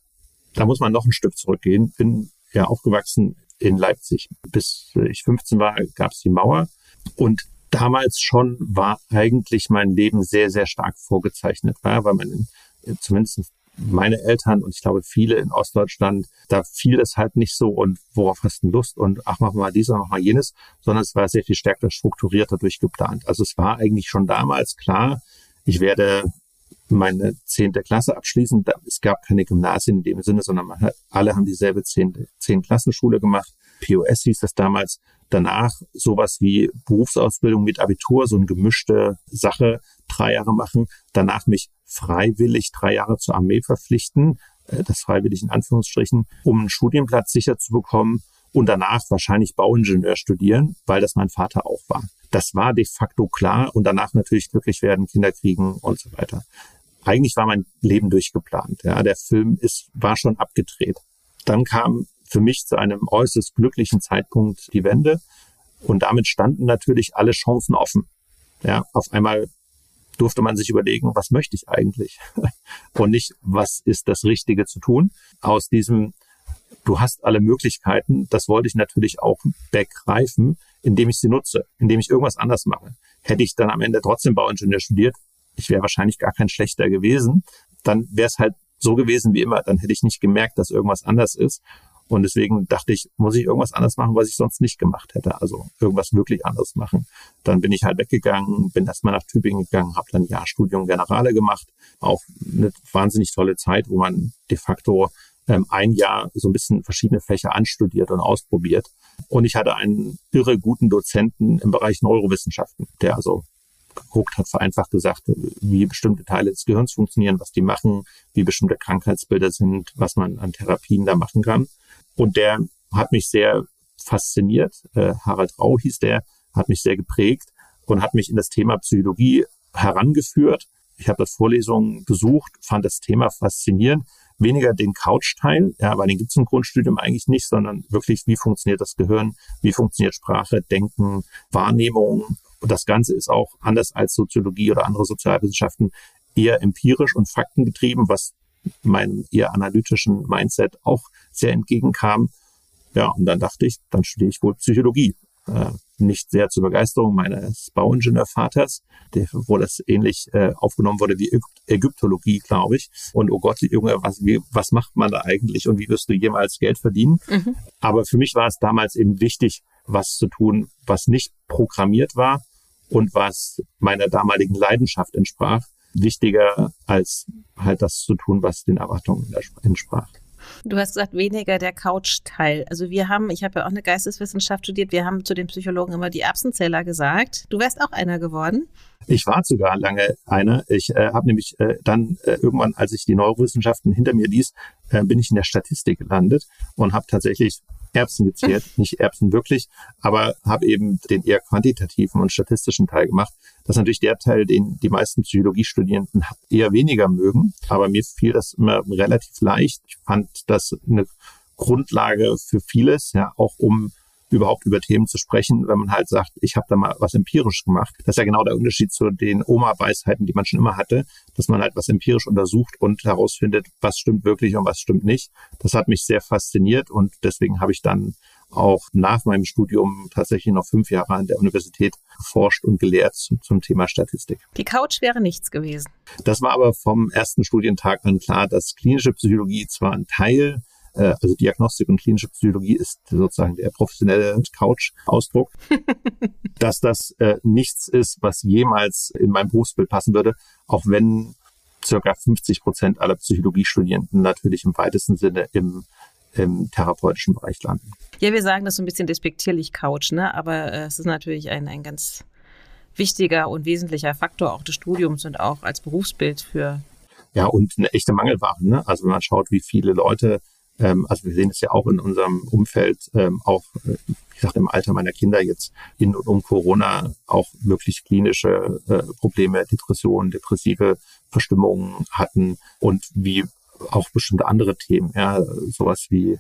da muss man noch ein Stück zurückgehen. Bin ja aufgewachsen in Leipzig. Bis ich 15 war, gab es die Mauer und damals schon war eigentlich mein Leben sehr, sehr stark vorgezeichnet, weil man in, zumindest meine Eltern und ich glaube viele in Ostdeutschland, da fiel es halt nicht so und worauf hast du Lust und ach, mach mal dies und mach mal jenes, sondern es war sehr viel stärker strukturierter durchgeplant. Also es war eigentlich schon damals klar, ich werde meine zehnte Klasse abschließen. Es gab keine Gymnasien in dem Sinne, sondern alle haben dieselbe zehn Klassenschule gemacht. POS hieß das damals. Danach sowas wie Berufsausbildung mit Abitur, so eine gemischte Sache, drei Jahre machen. Danach mich freiwillig drei Jahre zur Armee verpflichten, äh, das freiwillig in Anführungsstrichen, um einen Studienplatz sicher zu bekommen und danach wahrscheinlich Bauingenieur studieren, weil das mein Vater auch war. Das war de facto klar und danach natürlich glücklich werden, Kinder kriegen und so weiter. Eigentlich war mein Leben durchgeplant. Ja, der Film ist, war schon abgedreht. Dann kam für mich zu einem äußerst glücklichen Zeitpunkt die Wende. Und damit standen natürlich alle Chancen offen. Ja, auf einmal durfte man sich überlegen, was möchte ich eigentlich? Und nicht, was ist das Richtige zu tun? Aus diesem, du hast alle Möglichkeiten, das wollte ich natürlich auch begreifen, indem ich sie nutze, indem ich irgendwas anders mache. Hätte ich dann am Ende trotzdem Bauingenieur studiert, ich wäre wahrscheinlich gar kein schlechter gewesen, dann wäre es halt so gewesen wie immer, dann hätte ich nicht gemerkt, dass irgendwas anders ist. Und deswegen dachte ich, muss ich irgendwas anders machen, was ich sonst nicht gemacht hätte. Also irgendwas wirklich anderes machen. Dann bin ich halt weggegangen, bin erstmal nach Tübingen gegangen, habe dann ja Studium Generale gemacht. Auch eine wahnsinnig tolle Zeit, wo man de facto ähm, ein Jahr so ein bisschen verschiedene Fächer anstudiert und ausprobiert. Und ich hatte einen irre guten Dozenten im Bereich Neurowissenschaften, der also geguckt hat, vereinfacht gesagt, wie bestimmte Teile des Gehirns funktionieren, was die machen, wie bestimmte Krankheitsbilder sind, was man an Therapien da machen kann. Und der hat mich sehr fasziniert. Äh, Harald Rau hieß der, hat mich sehr geprägt und hat mich in das Thema Psychologie herangeführt. Ich habe das Vorlesungen besucht, fand das Thema faszinierend. Weniger den Couch-Teil, ja, weil den gibt es im Grundstudium eigentlich nicht, sondern wirklich, wie funktioniert das Gehirn, wie funktioniert Sprache, Denken, Wahrnehmung. Und das Ganze ist auch anders als Soziologie oder andere Sozialwissenschaften eher empirisch und faktengetrieben, was meinem eher analytischen Mindset auch sehr entgegenkam. Ja, und dann dachte ich, dann studiere ich wohl Psychologie. Äh, nicht sehr zur Begeisterung meines Bauingenieurvaters, der, wo das ähnlich äh, aufgenommen wurde wie Ägyptologie, glaube ich. Und oh Gott, Junge, was, wie, was macht man da eigentlich und wie wirst du jemals Geld verdienen? Mhm. Aber für mich war es damals eben wichtig, was zu tun, was nicht programmiert war und was meiner damaligen Leidenschaft entsprach. Wichtiger als halt das zu tun, was den Erwartungen entsprach. Du hast gesagt, weniger der Couch-Teil. Also wir haben, ich habe ja auch eine Geisteswissenschaft studiert, wir haben zu den Psychologen immer die Erbsenzähler gesagt. Du wärst auch einer geworden. Ich war sogar lange einer. Ich äh, habe nämlich äh, dann äh, irgendwann, als ich die Neurowissenschaften hinter mir ließ, äh, bin ich in der Statistik gelandet und habe tatsächlich Erbsen gezählt, nicht Erbsen wirklich, aber habe eben den eher quantitativen und statistischen Teil gemacht. Das ist natürlich der Teil, den die meisten Psychologiestudierenden eher weniger mögen, aber mir fiel das immer relativ leicht. Ich fand das eine Grundlage für vieles, ja, auch um überhaupt über Themen zu sprechen, wenn man halt sagt, ich habe da mal was empirisch gemacht. Das ist ja genau der Unterschied zu den Oma-Weisheiten, die man schon immer hatte, dass man halt was empirisch untersucht und herausfindet, was stimmt wirklich und was stimmt nicht. Das hat mich sehr fasziniert und deswegen habe ich dann auch nach meinem Studium tatsächlich noch fünf Jahre an der Universität geforscht und gelehrt zum, zum Thema Statistik. Die Couch wäre nichts gewesen. Das war aber vom ersten Studientag an klar, dass klinische Psychologie zwar ein Teil äh, also Diagnostik und klinische Psychologie ist sozusagen der professionelle Couch-Ausdruck, dass das äh, nichts ist, was jemals in mein Berufsbild passen würde, auch wenn circa 50 Prozent aller Psychologiestudierenden natürlich im weitesten Sinne im im therapeutischen Bereich landen. Ja, wir sagen das so ein bisschen despektierlich Couch, ne? aber äh, es ist natürlich ein, ein ganz wichtiger und wesentlicher Faktor auch des Studiums und auch als Berufsbild für. Ja, und eine echte Mangelware. Ne? Also wenn man schaut, wie viele Leute ähm, also wir sehen es ja auch in unserem Umfeld, ähm, auch äh, wie gesagt im Alter meiner Kinder jetzt in und um Corona auch wirklich klinische äh, Probleme, Depressionen, depressive Verstimmungen hatten und wie auch bestimmte andere Themen, ja, sowas wie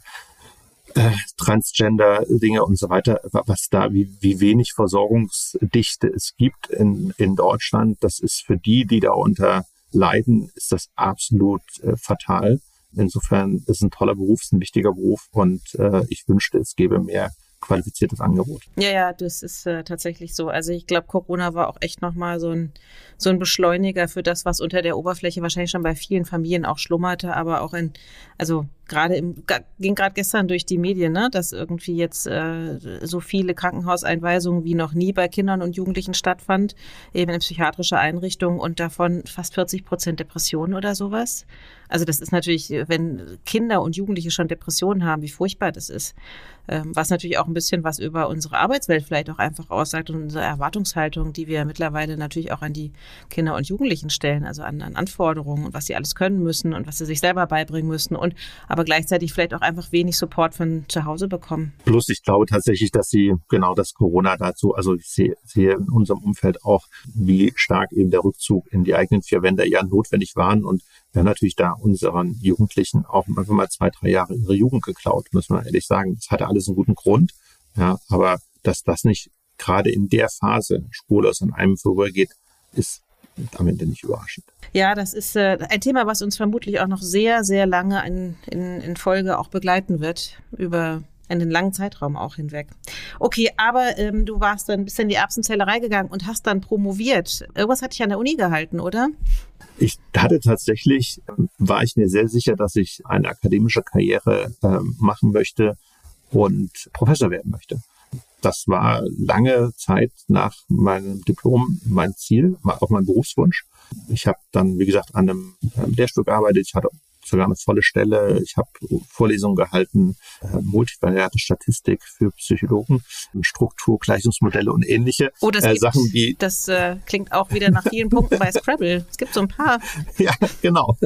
äh, Transgender-Dinge und so weiter, was da, wie, wie wenig Versorgungsdichte es gibt in, in Deutschland, das ist für die, die darunter leiden, ist das absolut äh, fatal. Insofern ist ein toller Beruf, ist ein wichtiger Beruf und äh, ich wünschte, es gäbe mehr qualifiziertes Angebot. Ja, ja, das ist äh, tatsächlich so. Also ich glaube, Corona war auch echt nochmal so ein, so ein Beschleuniger für das, was unter der Oberfläche wahrscheinlich schon bei vielen Familien auch schlummerte, aber auch in, also gerade im, ging gerade gestern durch die Medien, ne, dass irgendwie jetzt äh, so viele Krankenhauseinweisungen wie noch nie bei Kindern und Jugendlichen stattfand, eben in psychiatrische Einrichtungen und davon fast 40 Prozent Depressionen oder sowas. Also das ist natürlich, wenn Kinder und Jugendliche schon Depressionen haben, wie furchtbar das ist. Ähm, was natürlich auch ein bisschen was über unsere Arbeitswelt vielleicht auch einfach aussagt und unsere Erwartungshaltung, die wir mittlerweile natürlich auch an die Kinder und Jugendlichen stellen, also an, an Anforderungen und was sie alles können müssen und was sie sich selber beibringen müssen und aber gleichzeitig vielleicht auch einfach wenig Support von zu Hause bekommen. Plus ich glaube tatsächlich, dass sie genau das Corona dazu, also ich sehe, sehe in unserem Umfeld auch, wie stark eben der Rückzug in die eigenen vier Wände ja notwendig waren und wir haben natürlich da unseren Jugendlichen auch einfach mal zwei, drei Jahre ihre Jugend geklaut, muss man ehrlich sagen. Das hatte alles einen guten Grund. Ja, aber dass das nicht gerade in der Phase spurlos an einem vorübergeht, ist am Ende nicht überraschend. Ja, das ist äh, ein Thema, was uns vermutlich auch noch sehr, sehr lange in, in, in Folge auch begleiten wird über einen langen Zeitraum auch hinweg. Okay, aber ähm, du warst dann bis in die Erbsenzählerei gegangen und hast dann promoviert. Irgendwas hatte ich an der Uni gehalten, oder? Ich hatte tatsächlich, war ich mir sehr sicher, dass ich eine akademische Karriere äh, machen möchte und Professor werden möchte. Das war lange Zeit nach meinem Diplom mein Ziel, auch mein Berufswunsch. Ich habe dann, wie gesagt, an einem Lehrstuhl gearbeitet. Ich hatte sogar eine volle Stelle. Ich habe Vorlesungen gehalten, äh, multivariate Statistik für Psychologen, Struktur, Gleichungsmodelle und ähnliche oh, das äh, gibt, Sachen, die. Das äh, klingt auch wieder nach vielen Punkten bei Scrabble. Es gibt so ein paar. ja, genau.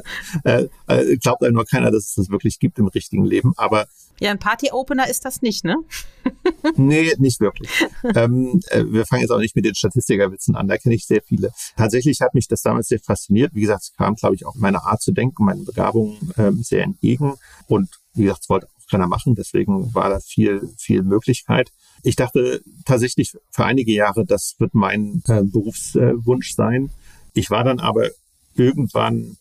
Äh, äh, glaubt einem nur keiner, dass es das wirklich gibt im richtigen Leben. Aber ja, ein Party-Opener ist das nicht, ne? nee, nicht wirklich. ähm, äh, wir fangen jetzt auch nicht mit den Statistikerwitzen an, da kenne ich sehr viele. Tatsächlich hat mich das damals sehr fasziniert. Wie gesagt, es kam, glaube ich, auch meiner Art zu denken, meinen Begabungen ähm, sehr entgegen. Und wie gesagt, es wollte auch keiner machen, deswegen war da viel, viel Möglichkeit. Ich dachte tatsächlich für einige Jahre, das wird mein äh, Berufswunsch sein. Ich war dann aber irgendwann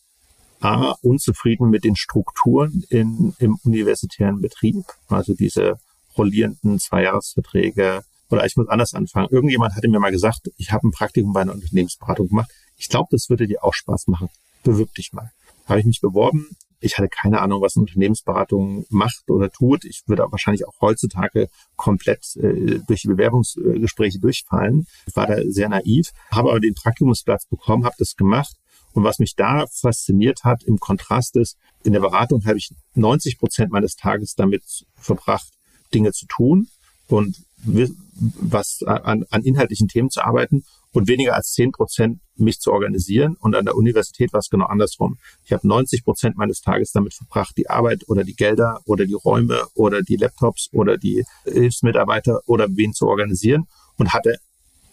A, unzufrieden mit den Strukturen in, im universitären Betrieb, also diese rollierenden Zweijahresverträge. Oder ich muss anders anfangen. Irgendjemand hatte mir mal gesagt, ich habe ein Praktikum bei einer Unternehmensberatung gemacht. Ich glaube, das würde dir auch Spaß machen. Bewirb dich mal. Habe ich mich beworben. Ich hatte keine Ahnung, was eine Unternehmensberatung macht oder tut. Ich würde wahrscheinlich auch heutzutage komplett äh, durch die Bewerbungsgespräche durchfallen. Ich war da sehr naiv, habe aber den Praktikumsplatz bekommen, habe das gemacht und was mich da fasziniert hat im Kontrast ist, in der Beratung habe ich 90 Prozent meines Tages damit verbracht, Dinge zu tun und was an, an inhaltlichen Themen zu arbeiten und weniger als 10 Prozent mich zu organisieren. Und an der Universität war es genau andersrum. Ich habe 90 Prozent meines Tages damit verbracht, die Arbeit oder die Gelder oder die Räume oder die Laptops oder die Hilfsmitarbeiter oder wen zu organisieren und hatte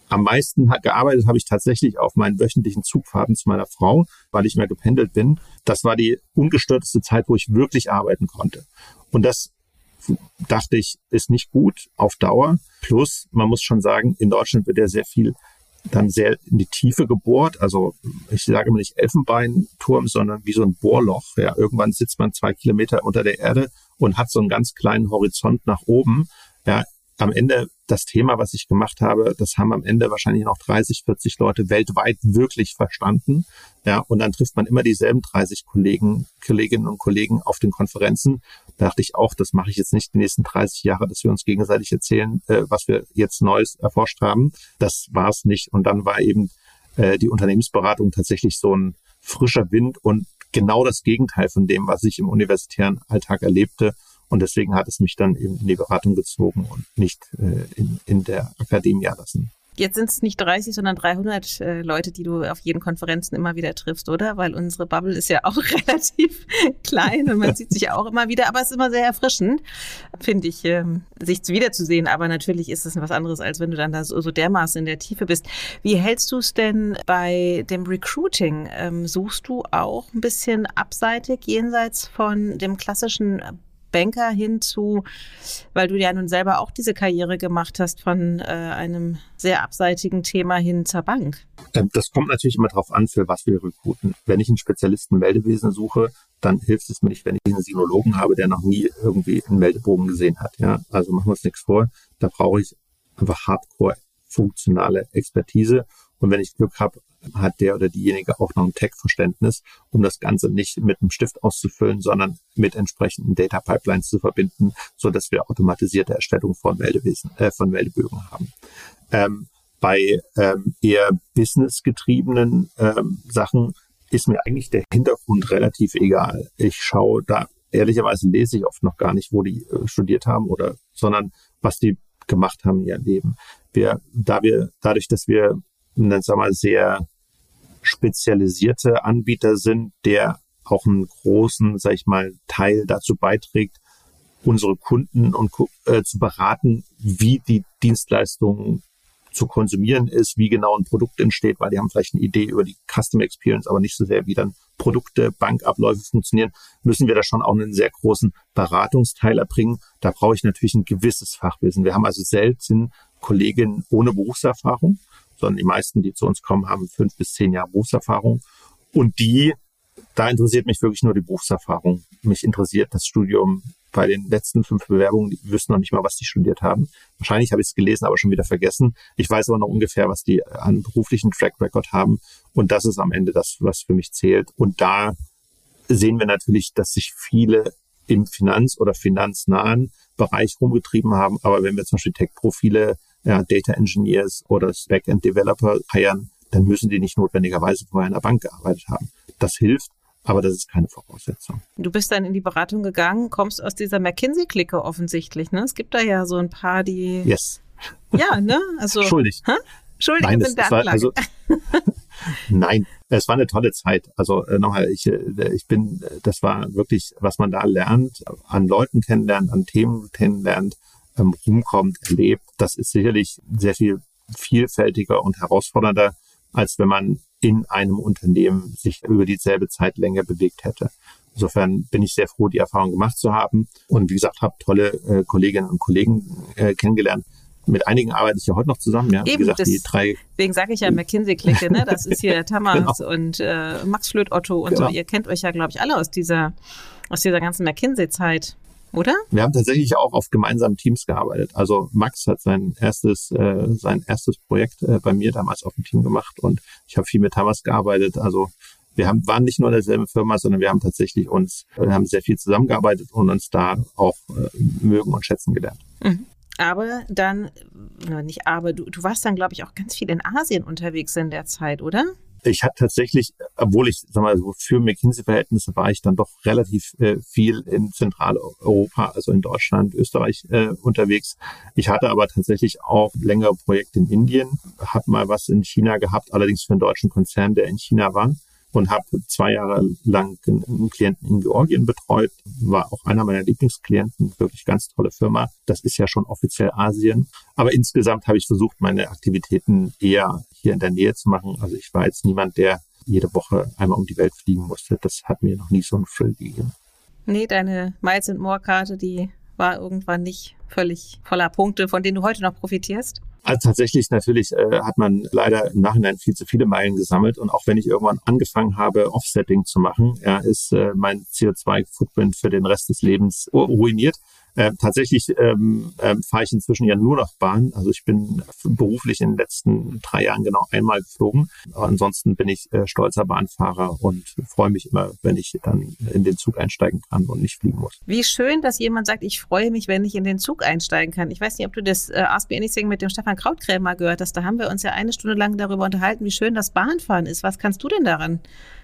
am meisten gearbeitet habe ich tatsächlich auf meinen wöchentlichen Zugfahrten zu meiner Frau, weil ich mehr gependelt bin. Das war die ungestörteste Zeit, wo ich wirklich arbeiten konnte. Und das dachte ich, ist nicht gut auf Dauer. Plus, man muss schon sagen, in Deutschland wird ja sehr viel dann sehr in die Tiefe gebohrt. Also ich sage mal nicht Elfenbeinturm, sondern wie so ein Bohrloch. Ja, irgendwann sitzt man zwei Kilometer unter der Erde und hat so einen ganz kleinen Horizont nach oben. Ja, am Ende das Thema, was ich gemacht habe, das haben am Ende wahrscheinlich noch 30, 40 Leute weltweit wirklich verstanden. Ja, und dann trifft man immer dieselben 30 Kollegen, Kolleginnen und Kollegen auf den Konferenzen. Da dachte ich auch, das mache ich jetzt nicht die nächsten 30 Jahre, dass wir uns gegenseitig erzählen, äh, was wir jetzt Neues erforscht haben. Das war es nicht. Und dann war eben äh, die Unternehmensberatung tatsächlich so ein frischer Wind und genau das Gegenteil von dem, was ich im universitären Alltag erlebte. Und deswegen hat es mich dann eben in die Beratung gezogen und nicht äh, in, in der Akademie lassen. Jetzt sind es nicht 30, sondern 300 äh, Leute, die du auf jeden Konferenzen immer wieder triffst, oder? Weil unsere Bubble ist ja auch relativ klein und man sieht sich auch immer wieder. Aber es ist immer sehr erfrischend, finde ich, ähm, sich wiederzusehen. Aber natürlich ist es was anderes, als wenn du dann da so, so dermaßen in der Tiefe bist. Wie hältst du es denn bei dem Recruiting? Ähm, suchst du auch ein bisschen abseitig jenseits von dem klassischen Banker hin zu, weil du ja nun selber auch diese Karriere gemacht hast von äh, einem sehr abseitigen Thema hin zur Bank? Ähm, das kommt natürlich immer darauf an, für was wir rekruten. Wenn ich einen Spezialisten Meldewesen suche, dann hilft es mir nicht, wenn ich einen Sinologen habe, der noch nie irgendwie einen Meldebogen gesehen hat. Ja, also machen wir uns nichts vor. Da brauche ich einfach hardcore funktionale Expertise. Und wenn ich Glück habe, hat der oder diejenige auch noch ein Tech-Verständnis, um das Ganze nicht mit einem Stift auszufüllen, sondern mit entsprechenden Data Pipelines zu verbinden, so dass wir automatisierte Erstellung von Meldewesen, äh, von Meldebögen haben. Ähm, bei ähm, eher businessgetriebenen ähm, Sachen ist mir eigentlich der Hintergrund relativ egal. Ich schaue da, ehrlicherweise lese ich oft noch gar nicht, wo die äh, studiert haben oder, sondern was die gemacht haben in ihrem Leben. Wir, da wir, dadurch, dass wir dann sagen wir, sehr spezialisierte Anbieter sind, der auch einen großen, sag ich mal, Teil dazu beiträgt, unsere Kunden und äh, zu beraten, wie die Dienstleistung zu konsumieren ist, wie genau ein Produkt entsteht, weil die haben vielleicht eine Idee über die Customer Experience, aber nicht so sehr, wie dann Produkte, Bankabläufe funktionieren, müssen wir da schon auch einen sehr großen Beratungsteil erbringen. Da brauche ich natürlich ein gewisses Fachwissen. Wir haben also selten Kolleginnen ohne Berufserfahrung sondern die meisten, die zu uns kommen, haben fünf bis zehn Jahre Berufserfahrung. Und die, da interessiert mich wirklich nur die Berufserfahrung. Mich interessiert das Studium bei den letzten fünf Bewerbungen, die wüssten noch nicht mal, was die studiert haben. Wahrscheinlich habe ich es gelesen, aber schon wieder vergessen. Ich weiß aber noch ungefähr, was die an beruflichen Track Record haben. Und das ist am Ende das, was für mich zählt. Und da sehen wir natürlich, dass sich viele im Finanz- oder finanznahen Bereich rumgetrieben haben. Aber wenn wir zum Beispiel Tech-Profile ja, Data Engineers oder Backend Developer heiern, dann müssen die nicht notwendigerweise vorher in der Bank gearbeitet haben. Das hilft, Aber das ist keine Voraussetzung. Du bist dann in die Beratung gegangen, kommst aus dieser McKinsey-Clique offensichtlich. Ne? Es gibt da ja so ein paar, die. Yes. Ja, ne? Also. Schuldig. Hä? Schuldig Nein, sind es, es war, also, Nein, es war eine tolle Zeit. Also äh, nochmal, ich, äh, ich bin, das war wirklich, was man da lernt, an Leuten kennenlernt, an Themen kennenlernt, ähm, rumkommt, erlebt. Das ist sicherlich sehr viel vielfältiger und herausfordernder, als wenn man in einem Unternehmen sich über dieselbe Zeit länger bewegt hätte. Insofern bin ich sehr froh, die Erfahrung gemacht zu haben und wie gesagt, habe tolle äh, Kolleginnen und Kollegen äh, kennengelernt. Mit einigen arbeite ich ja heute noch zusammen. Ja, Eben, wie gesagt, das, die drei. Deswegen sage ich ja McKinsey-Clique, ne? Das ist hier Tamas Genau. und äh, Max Flöt-Otto und Genau. so. Ihr kennt euch ja, glaube ich, alle aus dieser, aus dieser ganzen McKinsey-Zeit, oder? Wir haben tatsächlich auch auf gemeinsamen Teams gearbeitet. Also Max hat sein erstes, äh, sein erstes Projekt äh, bei mir damals auf dem Team gemacht und ich habe viel mit Thomas gearbeitet. Also wir haben, waren nicht nur in derselben Firma, sondern wir haben tatsächlich uns, wir haben sehr viel zusammengearbeitet und uns da auch äh, mögen und schätzen gelernt. Aber dann, nicht aber, du, du warst dann, glaube ich, auch ganz viel in Asien unterwegs in der Zeit, oder? Ich hatte tatsächlich, obwohl ich, sag mal, für McKinsey-Verhältnisse war ich dann doch relativ äh, viel in Zentraleuropa, also in Deutschland, Österreich äh, unterwegs. Ich hatte aber tatsächlich auch längere Projekte in Indien, habe mal was in China gehabt, allerdings für einen deutschen Konzern, der in China war und habe zwei Jahre lang einen Klienten in Georgien betreut, war auch einer meiner Lieblingsklienten, wirklich ganz tolle Firma. Das ist ja schon offiziell Asien. Aber insgesamt habe ich versucht, meine Aktivitäten eher hier in der Nähe zu machen. Also ich war jetzt niemand, der jede Woche einmal um die Welt fliegen musste. Das hat mir noch nie so einen Thrill gegeben. Nee, deine Miles and More Karte, die war irgendwann nicht völlig voller Punkte, von denen du heute noch profitierst. Also tatsächlich natürlich äh, hat man leider im Nachhinein viel zu viele Meilen gesammelt und auch wenn ich irgendwann angefangen habe, Offsetting zu machen, ja, ist äh, mein CO2-Footprint für den Rest des Lebens ruiniert. Äh, tatsächlich ähm, ähm, fahre ich inzwischen ja nur noch Bahn. Also ich bin beruflich in den letzten drei Jahren genau einmal geflogen. Aber ansonsten bin ich äh, stolzer Bahnfahrer und freue mich immer, wenn ich dann in den Zug einsteigen kann und nicht fliegen muss. Wie schön, dass jemand sagt, ich freue mich, wenn ich in den Zug einsteigen kann. Ich weiß nicht, ob du das äh, Ask Me Anything mit dem Stefan Krautkrämer gehört hast. Da haben wir uns ja eine Stunde lang darüber unterhalten, wie schön das Bahnfahren ist. Was kannst du denn daran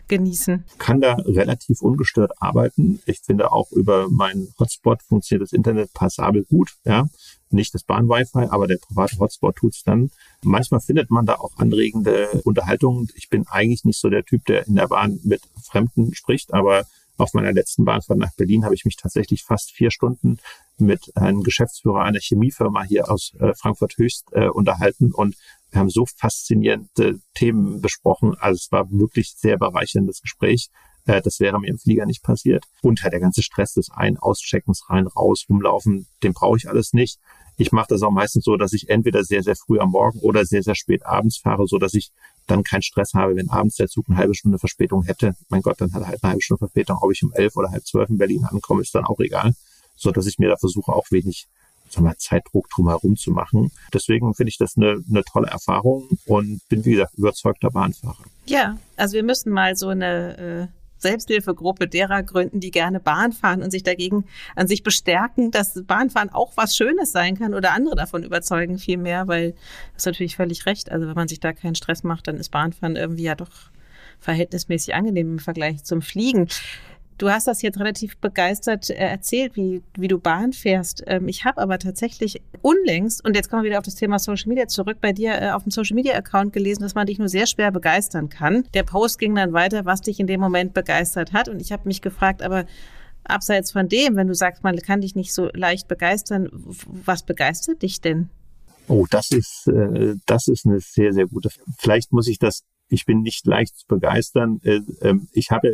genießen? kann da relativ ungestört arbeiten. Ich finde auch über meinen Hotspot funktioniert das Internet passabel gut. Ja, nicht das Bahn-Wi-Fi, aber der private Hotspot tut's dann. Manchmal findet man da auch anregende Unterhaltungen. Ich bin eigentlich nicht so der Typ, der in der Bahn mit Fremden spricht, aber auf meiner letzten Bahnfahrt nach Berlin habe ich mich tatsächlich fast vier Stunden mit einem Geschäftsführer einer Chemiefirma hier aus äh, Frankfurt Höchst äh, unterhalten und wir haben so faszinierende Themen besprochen. Also es war wirklich sehr bereicherndes Gespräch. Äh, das wäre mir im Flieger nicht passiert. Und halt der ganze Stress des Ein-, Auscheckens, rein, raus, rumlaufen, den brauche ich alles nicht. Ich mache das auch meistens so, dass ich entweder sehr, sehr früh am Morgen oder sehr, sehr spät abends fahre, so dass ich dann keinen Stress habe, wenn abends der Zug eine halbe Stunde Verspätung hätte. Mein Gott, dann hat er halt eine halbe Stunde Verspätung. Ob ich um elf oder halb zwölf in Berlin ankomme, ist dann auch egal. So dass ich mir da versuche, auch wenig sag mal, Zeitdruck drumherum zu machen. Deswegen finde ich das eine, eine tolle Erfahrung und bin, wie gesagt, überzeugter Bahnfahrer. Ja, also wir müssen mal so eine äh, Selbsthilfegruppe derer gründen, die gerne Bahn fahren und sich dagegen an sich bestärken, dass Bahnfahren auch was Schönes sein kann oder andere davon überzeugen viel mehr, weil das ist natürlich völlig recht. Also wenn man sich da keinen Stress macht, dann ist Bahnfahren irgendwie ja doch verhältnismäßig angenehm im Vergleich zum Fliegen. Du hast das jetzt relativ begeistert äh, erzählt, wie, wie du Bahn fährst. Ähm, ich habe aber tatsächlich unlängst, und jetzt kommen wir wieder auf das Thema Social Media zurück, bei dir äh, auf dem Social Media Account gelesen, dass man dich nur sehr schwer begeistern kann. Der Post ging dann weiter, was dich in dem Moment begeistert hat. Und ich habe mich gefragt, aber abseits von dem, wenn du sagst, man kann dich nicht so leicht begeistern, was begeistert dich denn? Oh, das ist, äh, das ist eine sehr, sehr gute. Vielleicht muss ich das ich bin nicht leicht zu begeistern. Ich habe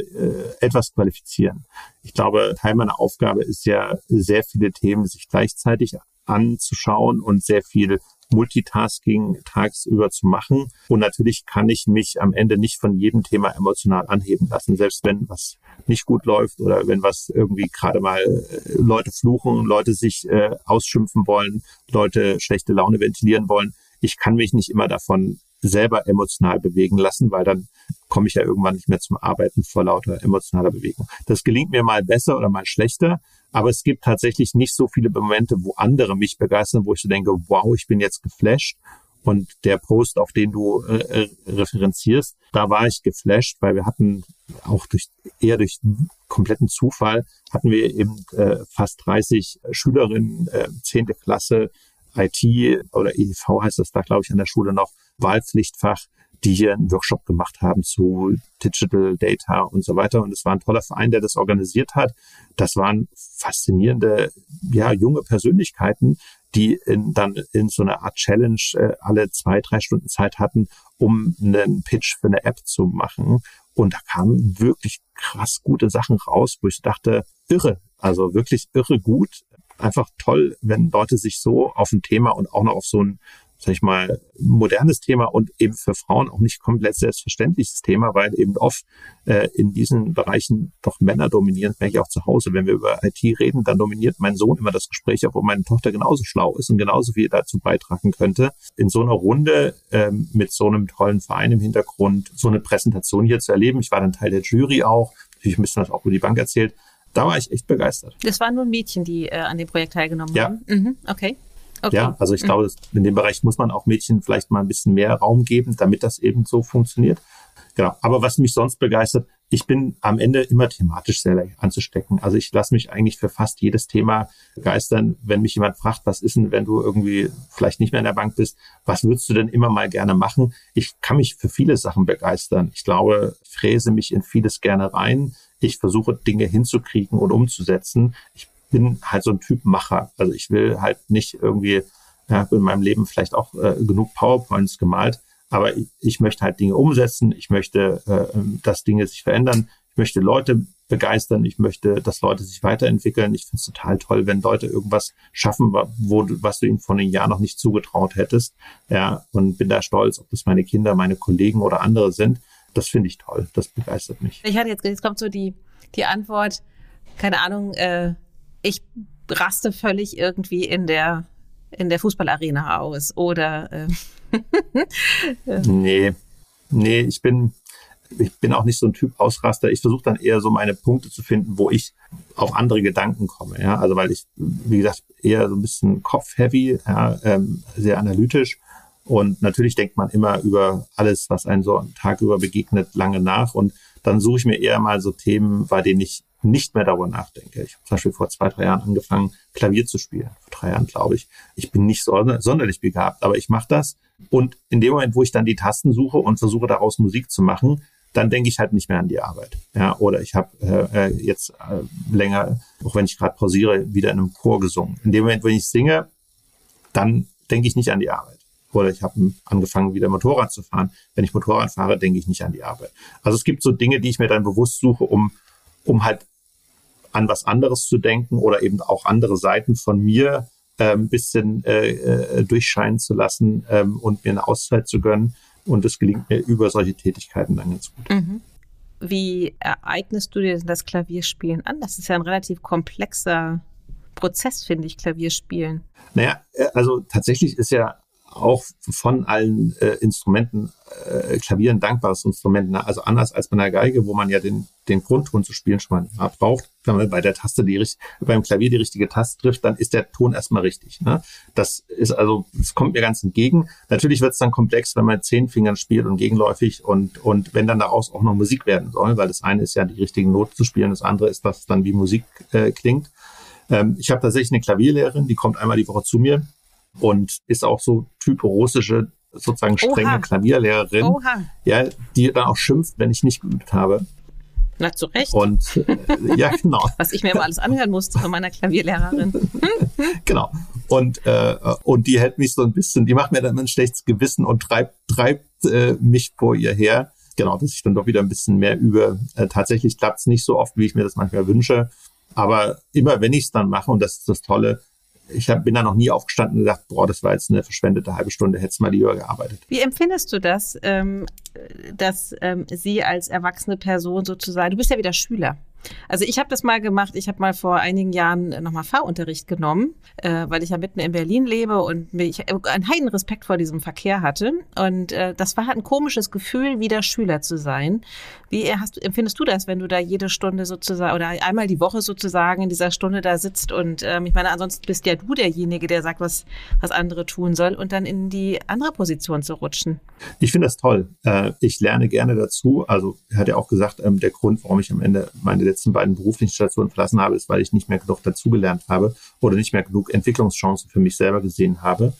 etwas qualifizieren. Ich glaube, Teil meiner Aufgabe ist ja, sehr viele Themen sich gleichzeitig anzuschauen und sehr viel Multitasking tagsüber zu machen. Und natürlich kann ich mich am Ende nicht von jedem Thema emotional anheben lassen, selbst wenn was nicht gut läuft oder wenn was irgendwie gerade mal Leute fluchen, Leute sich äh, ausschimpfen wollen, Leute schlechte Laune ventilieren wollen. Ich kann mich nicht immer davon selber emotional bewegen lassen, weil dann komme ich ja irgendwann nicht mehr zum Arbeiten vor lauter emotionaler Bewegung. Das gelingt mir mal besser oder mal schlechter, aber es gibt tatsächlich nicht so viele Momente, wo andere mich begeistern, wo ich so denke, wow, ich bin jetzt geflasht. Und der Post, auf den du äh, äh, referenzierst, da war ich geflasht, weil wir hatten auch durch eher durch kompletten Zufall hatten wir eben äh, fast 30 Schülerinnen, äh, 10. Klasse, IT oder EDV heißt das da, glaube ich, an der Schule noch, Wahlpflichtfach, die hier einen Workshop gemacht haben zu Digital Data und so weiter. Und es war ein toller Verein, der das organisiert hat. Das waren faszinierende, ja, junge Persönlichkeiten, die in, dann in so einer Art Challenge äh, alle zwei, drei Stunden Zeit hatten, um einen Pitch für eine App zu machen. Und da kamen wirklich krass gute Sachen raus, wo ich dachte, irre, also wirklich irre gut. Einfach toll, wenn Leute sich so auf ein Thema und auch noch auf so ein sag ich mal, modernes Thema und eben für Frauen auch nicht komplett selbstverständliches Thema, weil eben oft äh, in diesen Bereichen doch Männer dominieren, merke ich auch zu Hause. Wenn wir über IT reden, dann dominiert mein Sohn immer das Gespräch, obwohl meine Tochter genauso schlau ist und genauso viel dazu beitragen könnte. In so einer Runde ähm, mit so einem tollen Verein im Hintergrund, so eine Präsentation hier zu erleben. Ich war dann Teil der Jury auch, natürlich ein bisschen das auch über die Bank erzählt. Da war ich echt begeistert. Das waren nur Mädchen, die äh, an dem Projekt teilgenommen ja. haben. Mhm, okay. Okay. Ja, also ich mhm. glaube, in dem Bereich muss man auch Mädchen vielleicht mal ein bisschen mehr Raum geben, damit das eben so funktioniert. Genau. Aber was mich sonst begeistert, ich bin am Ende immer thematisch sehr leicht anzustecken. Also ich lasse mich eigentlich für fast jedes Thema begeistern. Wenn mich jemand fragt, was ist denn, wenn du irgendwie vielleicht nicht mehr in der Bank bist, was würdest du denn immer mal gerne machen? Ich kann mich für viele Sachen begeistern. Ich glaube, ich fräse mich in vieles gerne rein. Ich versuche Dinge hinzukriegen und umzusetzen. Ich bin halt so ein Typ Macher. Also ich will halt nicht irgendwie, ja, in meinem Leben vielleicht auch äh, genug PowerPoints gemalt, aber ich, ich, möchte halt Dinge umsetzen. Ich möchte, äh, dass Dinge sich verändern. Ich möchte Leute begeistern. Ich möchte, dass Leute sich weiterentwickeln. Ich finde es total toll, wenn Leute irgendwas schaffen, wo was du ihnen vor einem Jahr noch nicht zugetraut hättest. Ja, und bin da stolz, ob das meine Kinder, meine Kollegen oder andere sind. Das finde ich toll. Das begeistert mich. Ich hatte jetzt, jetzt kommt so die, die Antwort, keine Ahnung, äh, ich raste völlig irgendwie in der in der Fußballarena aus oder äh, nee nee ich bin ich bin auch nicht so ein Typ Ausraster. Ich versuche dann eher so meine Punkte zu finden, wo ich auf andere Gedanken komme. Ja, also weil ich, wie gesagt, eher so ein bisschen Kopf-heavy, ja, ähm, sehr analytisch. Und natürlich denkt man immer über alles, was einen so einen Tag über begegnet, lange nach. Und dann suche ich mir eher mal so Themen, bei denen ich nicht mehr darüber nachdenke. Ich habe zum Beispiel vor zwei, drei Jahren angefangen, Klavier zu spielen. Vor drei Jahren, glaube ich. Ich bin nicht sonderlich begabt, aber ich mache das. Und in dem Moment, wo ich dann die Tasten suche und versuche daraus Musik zu machen, dann denke ich halt nicht mehr an die Arbeit. Ja, oder ich habe äh, äh, jetzt äh, länger, auch wenn ich gerade pausiere, wieder in einem Chor gesungen. In dem Moment, wenn ich singe, dann denke ich nicht an die Arbeit. Oder ich habe angefangen, wieder Motorrad zu fahren. Wenn ich Motorrad fahre, denke ich nicht an die Arbeit. Also es gibt so Dinge, die ich mir dann bewusst suche, um, um halt an was anderes zu denken oder eben auch andere Seiten von mir äh, ein bisschen äh, äh, durchscheinen zu lassen ähm, und mir eine Auszeit zu gönnen. Und es gelingt mir über solche Tätigkeiten dann ganz gut. Mhm. Wie ereignest du dir das Klavierspielen an? Das ist ja ein relativ komplexer Prozess, finde ich, Klavierspielen. Naja, äh, also tatsächlich ist ja auch von allen äh, Instrumenten, äh, Klavier ein dankbares Instrument. Ne? Also anders als bei einer Geige, wo man ja den, den Grundton zu spielen schon mal braucht. Wenn man bei der Taste die beim Klavier die richtige Taste trifft, dann ist der Ton erstmal richtig. Ne? Das ist also, das kommt mir ganz entgegen. Natürlich wird es dann komplex, wenn man zehn Fingern spielt und gegenläufig und, und wenn dann daraus auch noch Musik werden soll, weil das eine ist ja die richtigen Noten zu spielen, das andere ist, dass es dann wie Musik äh, klingt. Ähm, ich habe tatsächlich eine Klavierlehrerin, die kommt einmal die Woche zu mir und ist auch so typ russische, sozusagen strenge Oha. Klavierlehrerin, Oha. ja, die dann auch schimpft, wenn ich nicht geübt habe. Na, zu Recht. Und äh, ja, genau. Was ich mir immer alles anhören musste von meiner Klavierlehrerin. genau. Und, äh, und die hält mich so ein bisschen, die macht mir dann ein schlechtes Gewissen und treibt, treibt äh, mich vor ihr her. Genau, dass ich dann doch wieder ein bisschen mehr übe. Äh, tatsächlich klappt es nicht so oft, wie ich mir das manchmal wünsche. Aber immer wenn ich es dann mache, und das ist das Tolle, ich hab, bin da noch nie aufgestanden und gesagt, boah, das war jetzt eine verschwendete halbe Stunde, hättest mal lieber gearbeitet. Wie empfindest du das, ähm, dass ähm, sie als erwachsene Person sozusagen, du bist ja wieder Schüler, Also ich habe das mal gemacht. Ich habe mal vor einigen Jahren nochmal Fahrunterricht genommen, äh, weil ich ja mitten in Berlin lebe und mich einen heiden Respekt vor diesem Verkehr hatte. Und äh, das war halt ein komisches Gefühl, wieder Schüler zu sein. Wie hast, empfindest du das, wenn du da jede Stunde sozusagen oder einmal die Woche sozusagen in dieser Stunde da sitzt? Und ähm, ich meine, ansonsten bist ja du derjenige, der sagt, was, was andere tun soll und dann in die andere Position zu rutschen. Ich finde das toll. Äh, ich lerne gerne dazu. Also er hat ja auch gesagt, ähm, der Grund, warum ich am Ende meine letzten beiden beruflichen Stationen verlassen habe, ist, weil ich nicht mehr genug dazugelernt habe oder nicht mehr genug Entwicklungschancen für mich selber gesehen habe.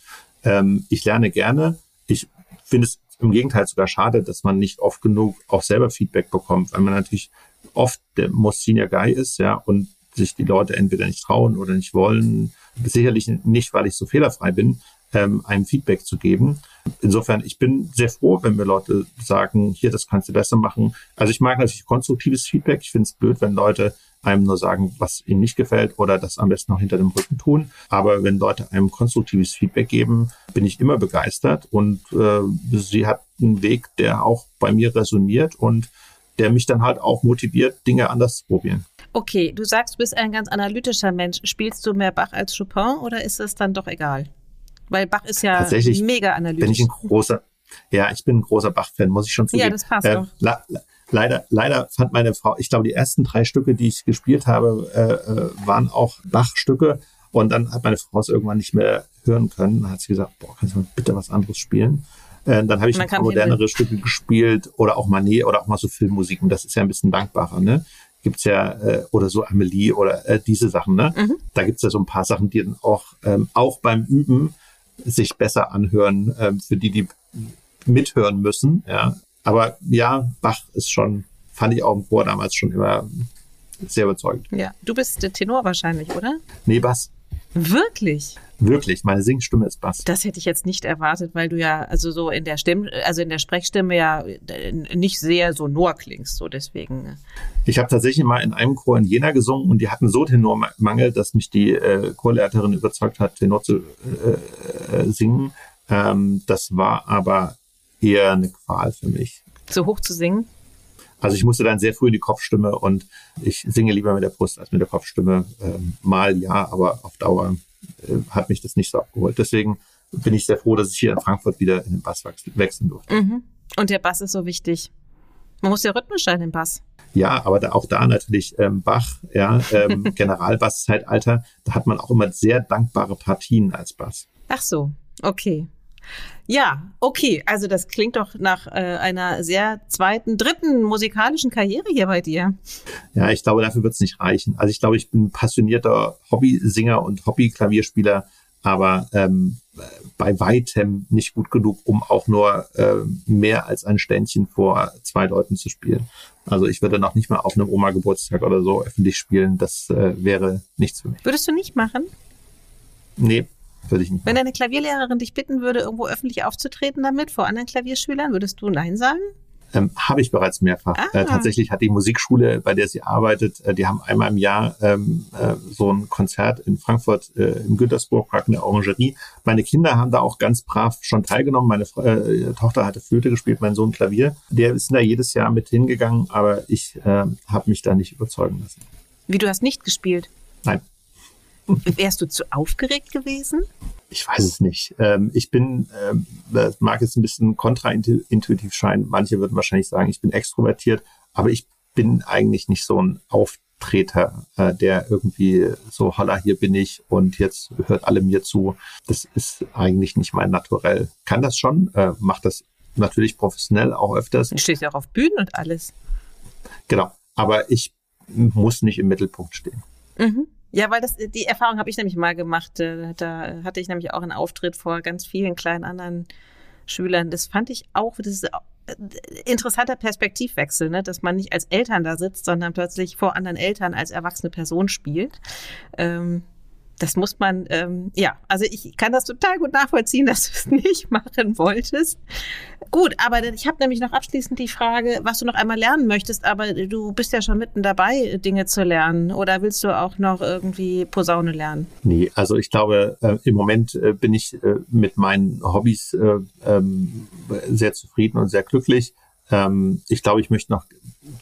Ähm, ich lerne gerne. Ich finde es im Gegenteil sogar schade, dass man nicht oft genug auch selber Feedback bekommt, weil man natürlich oft der Most Senior Guy ist, ja, und sich die Leute entweder nicht trauen oder nicht wollen. Sicherlich nicht, weil ich so fehlerfrei bin, ähm, einem Feedback zu geben. Insofern, ich bin sehr froh, wenn mir Leute sagen, hier, das kannst du besser machen. Also ich mag natürlich konstruktives Feedback. Ich finde es blöd, wenn Leute einem nur sagen, was ihnen nicht gefällt oder das am besten noch hinter dem Rücken tun. Aber wenn Leute einem konstruktives Feedback geben, bin ich immer begeistert und äh, sie hat einen Weg, der auch bei mir resoniert und der mich dann halt auch motiviert, Dinge anders zu probieren. Okay, du sagst, du bist ein ganz analytischer Mensch. Spielst du mehr Bach als Chopin oder ist es dann doch egal? Weil Bach ist ja mega analytisch. Bin ich ein großer, ja, ich bin ein großer Bach-Fan, muss ich schon zugeben. Ja, das passt äh, doch. leider, leider fand meine Frau, ich glaube, die ersten drei Stücke, die ich gespielt habe, äh, äh, waren auch Bach-Stücke. Und dann hat meine Frau es irgendwann nicht mehr hören können. Dann hat sie gesagt, boah, kannst du mal bitte was anderes spielen? Äh, dann habe ich ein paar modernere Stücke gespielt oder auch Manet oder auch mal so Filmmusik. Und das ist ja ein bisschen dankbarer, ne? Gibt's ja, äh, oder so Amelie oder äh, diese Sachen, ne? Mhm. Da gibt's ja so ein paar Sachen, die dann auch, ähm, auch beim Üben sich besser anhören, äh, für die, die mithören müssen. Ja. Aber ja, Bach ist schon, fand ich auch im Chor damals schon immer sehr überzeugend. Ja, du bist der Tenor wahrscheinlich, oder? Nee, Bass. Wirklich? Wirklich, meine Singstimme ist Bass. Das hätte ich jetzt nicht erwartet, weil du ja also so in der Stimme, also in der Sprechstimme ja äh, nicht sehr sonor klingst, so deswegen. Ne? Ich habe tatsächlich mal in einem Chor in Jena gesungen und die hatten so Tenormangel, dass mich die äh, Chorleiterin überzeugt hat, Tenor zu äh, äh, singen. Ähm, das war aber eher eine Qual für mich. Zu hoch zu singen? Also ich musste dann sehr früh in die Kopfstimme und ich singe lieber mit der Brust als mit der Kopfstimme. Ähm, mal ja, aber auf Dauer äh, hat mich das nicht so abgeholt. Deswegen bin ich sehr froh, dass ich hier in Frankfurt wieder in den Bass wechseln durfte. Mhm. Und der Bass ist so wichtig. Man muss ja rhythmisch sein im Bass. Ja, aber da, auch da natürlich ähm, Bach, ja, ähm, Generalbasszeitalter, da hat man auch immer sehr dankbare Partien als Bass. Ach so, okay. Ja, okay. Also das klingt doch nach äh, einer sehr zweiten, dritten musikalischen Karriere hier bei dir. Ja, ich glaube, dafür wird es nicht reichen. Also ich glaube, ich bin passionierter Hobbysinger und Hobbyklavierspieler, aber ähm, bei weitem nicht gut genug, um auch nur äh, mehr als ein Ständchen vor zwei Leuten zu spielen. Also ich würde noch nicht mal auf einem Oma-Geburtstag oder so öffentlich spielen. Das äh, wäre nichts für mich. Würdest du nicht machen? Nee, würde ich nicht. Wenn deine Klavierlehrerin dich bitten würde, irgendwo öffentlich aufzutreten damit vor anderen Klavierschülern, würdest du Nein sagen? Ähm, Habe ich bereits mehrfach. Ah. Äh, tatsächlich hat die Musikschule, bei der sie arbeitet, äh, die haben einmal im Jahr ähm, äh, so ein Konzert in Frankfurt äh, im Güntersburg-Park in der Orangerie. Meine Kinder haben da auch ganz brav schon teilgenommen. Meine äh, Tochter hatte Flöte gespielt, mein Sohn Klavier. Der ist da jedes Jahr mit hingegangen, aber ich äh, habe mich da nicht überzeugen lassen. Wie, du hast nicht gespielt? Nein. Wärst du zu aufgeregt gewesen? Ich weiß es nicht. Ähm, ich bin, ähm, das mag jetzt ein bisschen kontraintuitiv scheinen. Manche würden wahrscheinlich sagen, ich bin extrovertiert, aber ich bin eigentlich nicht so ein Auftreter, äh, der irgendwie so, holla, hier bin ich und jetzt hört alle mir zu. Das ist eigentlich nicht mein Naturell. Kann das schon, äh, macht das natürlich professionell auch öfters. Du stehst ja auch auf Bühnen und alles. Genau. Aber ich muss nicht im Mittelpunkt stehen. Mhm. Ja, weil das die Erfahrung habe ich nämlich mal gemacht. Äh, da hatte ich nämlich auch einen Auftritt vor ganz vielen kleinen anderen Schülern. Das fand ich auch, das ist äh, interessanter Perspektivwechsel, ne? dass man nicht als Eltern da sitzt, sondern plötzlich vor anderen Eltern als erwachsene Person spielt. Ähm, das muss man, ähm, ja, also ich kann das total gut nachvollziehen, dass du es nicht machen wolltest. Gut, aber ich habe nämlich noch abschließend die Frage, was du noch einmal lernen möchtest, aber du bist ja schon mitten dabei, Dinge zu lernen. Oder willst du auch noch irgendwie Posaune lernen? Nee, also ich glaube, äh, im Moment äh, bin ich äh, mit meinen Hobbys äh, ähm, sehr zufrieden und sehr glücklich. Ähm, ich glaube, ich möchte noch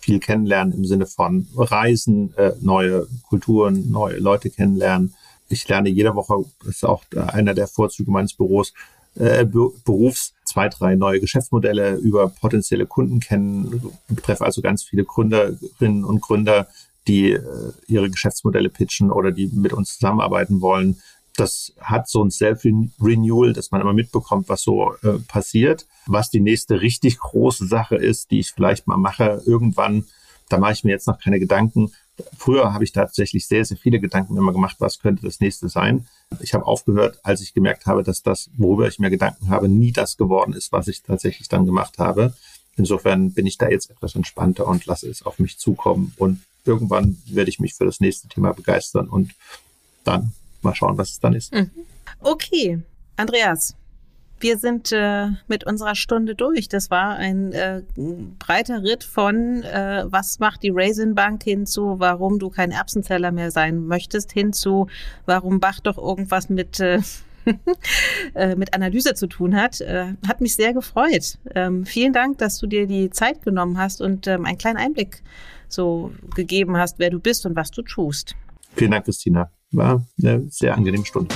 viel kennenlernen im Sinne von Reisen, äh, neue Kulturen, neue Leute kennenlernen. Ich lerne jede Woche, das ist auch einer der Vorzüge meines Büros, äh, Berufs zwei, drei neue Geschäftsmodelle über potenzielle Kunden kennen, ich treffe also ganz viele Gründerinnen und Gründer, die äh, ihre Geschäftsmodelle pitchen oder die mit uns zusammenarbeiten wollen. Das hat so ein Self-Renewal, dass man immer mitbekommt, was so äh, passiert. Was die nächste richtig große Sache ist, die ich vielleicht mal mache, irgendwann, da mache ich mir jetzt noch keine Gedanken. Früher habe ich tatsächlich sehr, sehr viele Gedanken immer gemacht, was könnte das nächste sein. Ich habe aufgehört, als ich gemerkt habe, dass das, worüber ich mir Gedanken habe, nie das geworden ist, was ich tatsächlich dann gemacht habe. Insofern bin ich da jetzt etwas entspannter und lasse es auf mich zukommen. Und irgendwann werde ich mich für das nächste Thema begeistern und dann mal schauen, was es dann ist. Mhm. Okay, Andreas, wir sind äh, mit unserer Stunde durch. Das war ein äh, breiter Ritt von, äh, was macht die Raisin Bank hinzu, warum du kein Erbsenzeller mehr sein möchtest, hinzu, warum Bach doch irgendwas mit, äh, äh, mit Analyse zu tun hat. Äh, hat mich sehr gefreut. Ähm, vielen Dank, dass du dir die Zeit genommen hast und ähm, einen kleinen Einblick so gegeben hast, wer du bist und was du tust. Vielen Dank, Christina. War eine sehr angenehme Stunde.